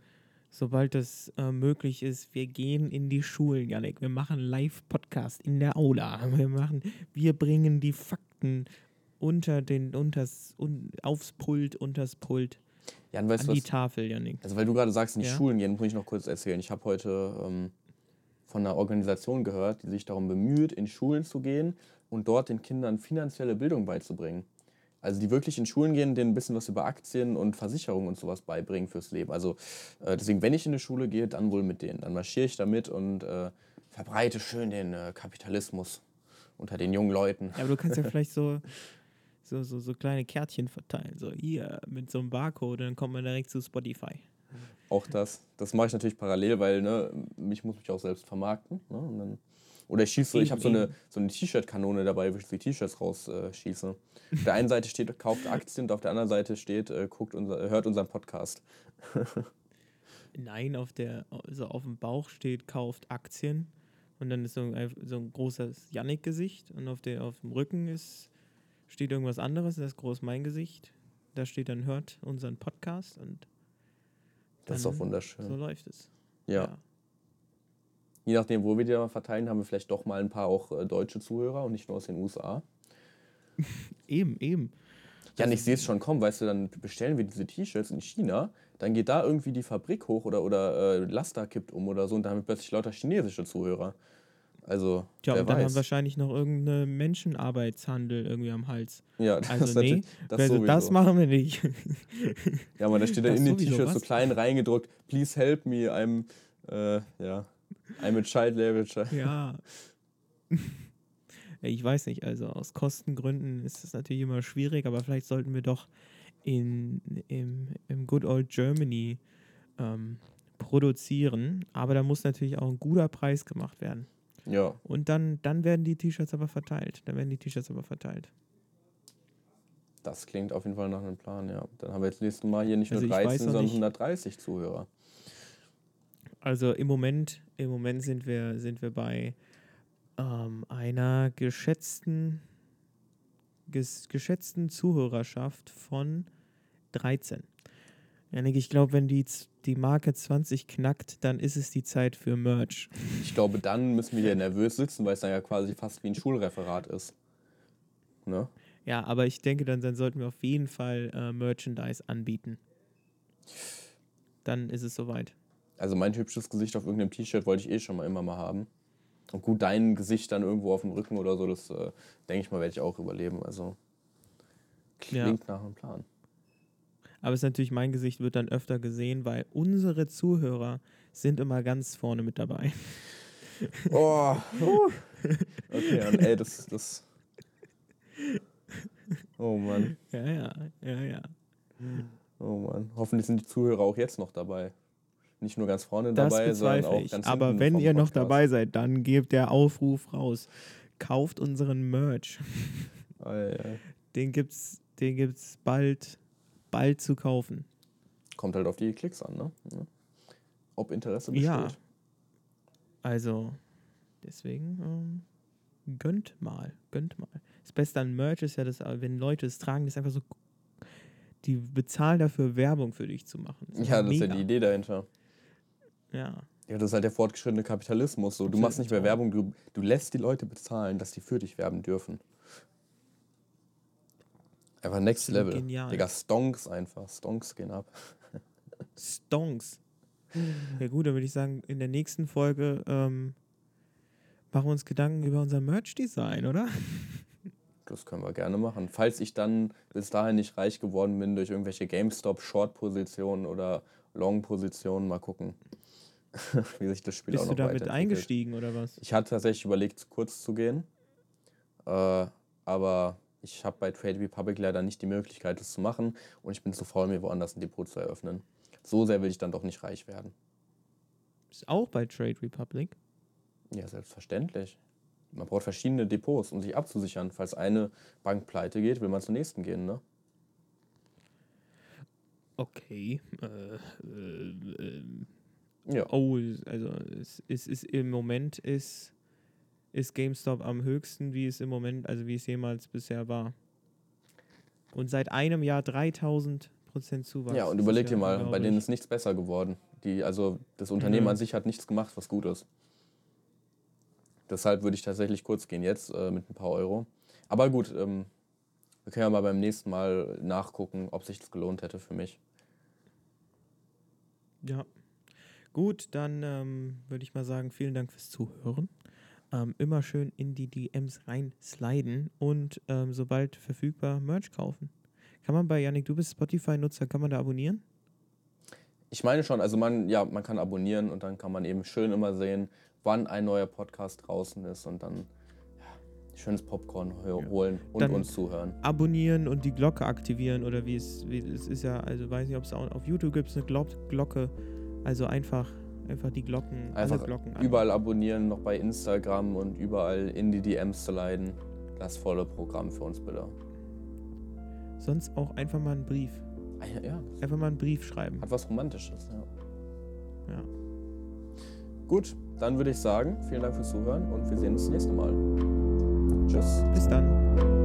sobald das äh, möglich ist, wir gehen in die Schulen, Janik. Wir machen Live-Podcast in der Aula. Wir machen, wir bringen die Fakten unter den, unters, un, aufs Pult, unters Pult. Jan, weißt an die was? Tafel, Janik. Also weil du gerade sagst, in die ja? Schulen gehen, muss ich noch kurz erzählen. Ich habe heute ähm, von einer Organisation gehört, die sich darum bemüht, in Schulen zu gehen und dort den Kindern finanzielle Bildung beizubringen. Also die wirklich in Schulen gehen, denen ein bisschen was über Aktien und Versicherungen und sowas beibringen fürs Leben. Also äh, deswegen, wenn ich in die Schule gehe, dann wohl mit denen. Dann marschiere ich damit und äh, verbreite schön den äh, Kapitalismus unter den jungen Leuten. Ja, aber du kannst ja vielleicht so, so, so, so kleine Kärtchen verteilen. So hier mit so einem Barcode, dann kommt man direkt zu Spotify. Auch das. Das mache ich natürlich parallel, weil ne, mich muss mich auch selbst vermarkten. Ne? Und dann oder ich schieße, ich habe so eine, so eine T-Shirt-Kanone dabei, wo ich die T-Shirts rausschieße. Äh, auf der einen Seite steht, kauft Aktien und auf der anderen Seite steht, äh, guckt unser, hört unseren Podcast. Nein, auf, der, also auf dem Bauch steht, kauft Aktien. Und dann ist so ein, so ein großes Yannick-Gesicht. Und auf, der, auf dem Rücken ist, steht irgendwas anderes, das ist groß mein Gesicht. Da steht dann, hört unseren Podcast. Und das ist doch wunderschön. So läuft es. ja. ja je nachdem, wo wir die mal verteilen, haben wir vielleicht doch mal ein paar auch äh, deutsche Zuhörer und nicht nur aus den USA. eben, eben. Ja, und ich sehe es schon kommen, weißt du, dann bestellen wir diese T-Shirts in China, dann geht da irgendwie die Fabrik hoch oder, oder äh, Laster kippt um oder so und dann haben wir plötzlich lauter chinesische Zuhörer. Also, ja, und dann weiß. haben wahrscheinlich noch irgendeinen Menschenarbeitshandel irgendwie am Hals. Ja, das, also, nee, das, also das machen wir nicht. ja, aber da steht dann in den T-Shirts so klein reingedruckt, please help me, I'm, äh, ja. Ein mit Child-Label. Ja. Ich weiß nicht, also aus Kostengründen ist es natürlich immer schwierig, aber vielleicht sollten wir doch in, im, im Good Old Germany ähm, produzieren. Aber da muss natürlich auch ein guter Preis gemacht werden. Ja. Und dann, dann werden die T-Shirts aber verteilt. Dann werden die T-Shirts aber verteilt. Das klingt auf jeden Fall nach einem Plan, ja. Dann haben wir jetzt nächstes Mal hier nicht also nur 13, sondern nicht, 130 Zuhörer. Also im Moment, im Moment sind wir, sind wir bei ähm, einer geschätzten, ges, geschätzten Zuhörerschaft von 13. Janik, ich glaube, wenn die, die Marke 20 knackt, dann ist es die Zeit für Merch. Ich glaube, dann müssen wir hier nervös sitzen, weil es dann ja quasi fast wie ein Schulreferat ist. Ne? Ja, aber ich denke, dann, dann sollten wir auf jeden Fall äh, Merchandise anbieten. Dann ist es soweit. Also mein hübsches Gesicht auf irgendeinem T-Shirt wollte ich eh schon mal immer mal haben. Und gut, dein Gesicht dann irgendwo auf dem Rücken oder so, das äh, denke ich mal, werde ich auch überleben. Also klingt ja. nach einem Plan. Aber es ist natürlich, mein Gesicht wird dann öfter gesehen, weil unsere Zuhörer sind immer ganz vorne mit dabei. Oh, uh. okay, und ey, das, das. Oh Mann. Ja, ja, ja, ja. Oh Mann. Hoffentlich sind die Zuhörer auch jetzt noch dabei nicht nur ganz vorne das dabei, sondern auch ganz Aber wenn ihr noch dabei seid, dann gebt der Aufruf raus. Kauft unseren Merch. Oh, ja. Den gibt's, den gibt's bald, bald zu kaufen. Kommt halt auf die Klicks an, ne? Ob Interesse besteht. Ja. Also, deswegen ähm, gönnt mal, gönnt mal. Das Beste an Merch ist ja, dass, wenn Leute es tragen, das ist einfach so die bezahlen dafür, Werbung für dich zu machen. Das ja, das mega. ist ja die Idee dahinter. Ja. Ja, das ist halt der fortgeschrittene Kapitalismus. So. Du machst nicht mehr Werbung, du, du lässt die Leute bezahlen, dass die für dich werben dürfen. Einfach next level. Genial. Digga, Stonks einfach. Stonks gehen ab. Stonks. Ja gut, dann würde ich sagen, in der nächsten Folge ähm, machen wir uns Gedanken über unser Merch-Design, oder? Das können wir gerne machen. Falls ich dann bis dahin nicht reich geworden bin durch irgendwelche GameStop-Short-Positionen oder Long-Positionen, mal gucken, wie sich das Spiel Bist auch noch du damit eingestiegen oder was? Ich hatte tatsächlich überlegt, kurz zu gehen. Äh, aber ich habe bei Trade Republic leider nicht die Möglichkeit, das zu machen. Und ich bin zu faul, mir woanders ein Depot zu eröffnen. So sehr will ich dann doch nicht reich werden. Ist auch bei Trade Republic? Ja, selbstverständlich. Man braucht verschiedene Depots, um sich abzusichern. Falls eine Bank pleite geht, will man zur nächsten gehen, ne? Okay. Äh, äh, äh. Ja. Oh, also es, es ist im Moment ist, ist GameStop am höchsten, wie es im Moment, also wie es jemals bisher war. Und seit einem Jahr 3000 Prozent Zuwachs. Ja, und überleg dir mal, bei denen ist nichts besser geworden. Die, also das Unternehmen mhm. an sich hat nichts gemacht, was gut ist. Deshalb würde ich tatsächlich kurz gehen jetzt äh, mit ein paar Euro. Aber gut, ähm, wir können ja mal beim nächsten Mal nachgucken, ob sich das gelohnt hätte für mich. Ja. Gut, dann ähm, würde ich mal sagen, vielen Dank fürs Zuhören. Ähm, immer schön in die DMs reinsliden und ähm, sobald verfügbar Merch kaufen. Kann man bei Yannick, du bist Spotify-Nutzer, kann man da abonnieren? Ich meine schon, also man, ja, man kann abonnieren und dann kann man eben schön immer sehen, wann ein neuer Podcast draußen ist und dann ja, schönes Popcorn holen und dann uns zuhören. Abonnieren und die Glocke aktivieren oder wie es, wie es ist ja, also weiß nicht, ob es auch auf YouTube gibt, eine Glocke, also einfach einfach die Glocken, einfach Glocken an. überall abonnieren, noch bei Instagram und überall in die DMs zu leiten. Das volle Programm für uns bitte. Sonst auch einfach mal einen Brief. Ah, ja. Einfach mal einen Brief schreiben. Hat was Romantisches, ja. Ja. Gut, dann würde ich sagen, vielen Dank fürs Zuhören und wir sehen uns das nächste Mal. Tschüss. Bis dann.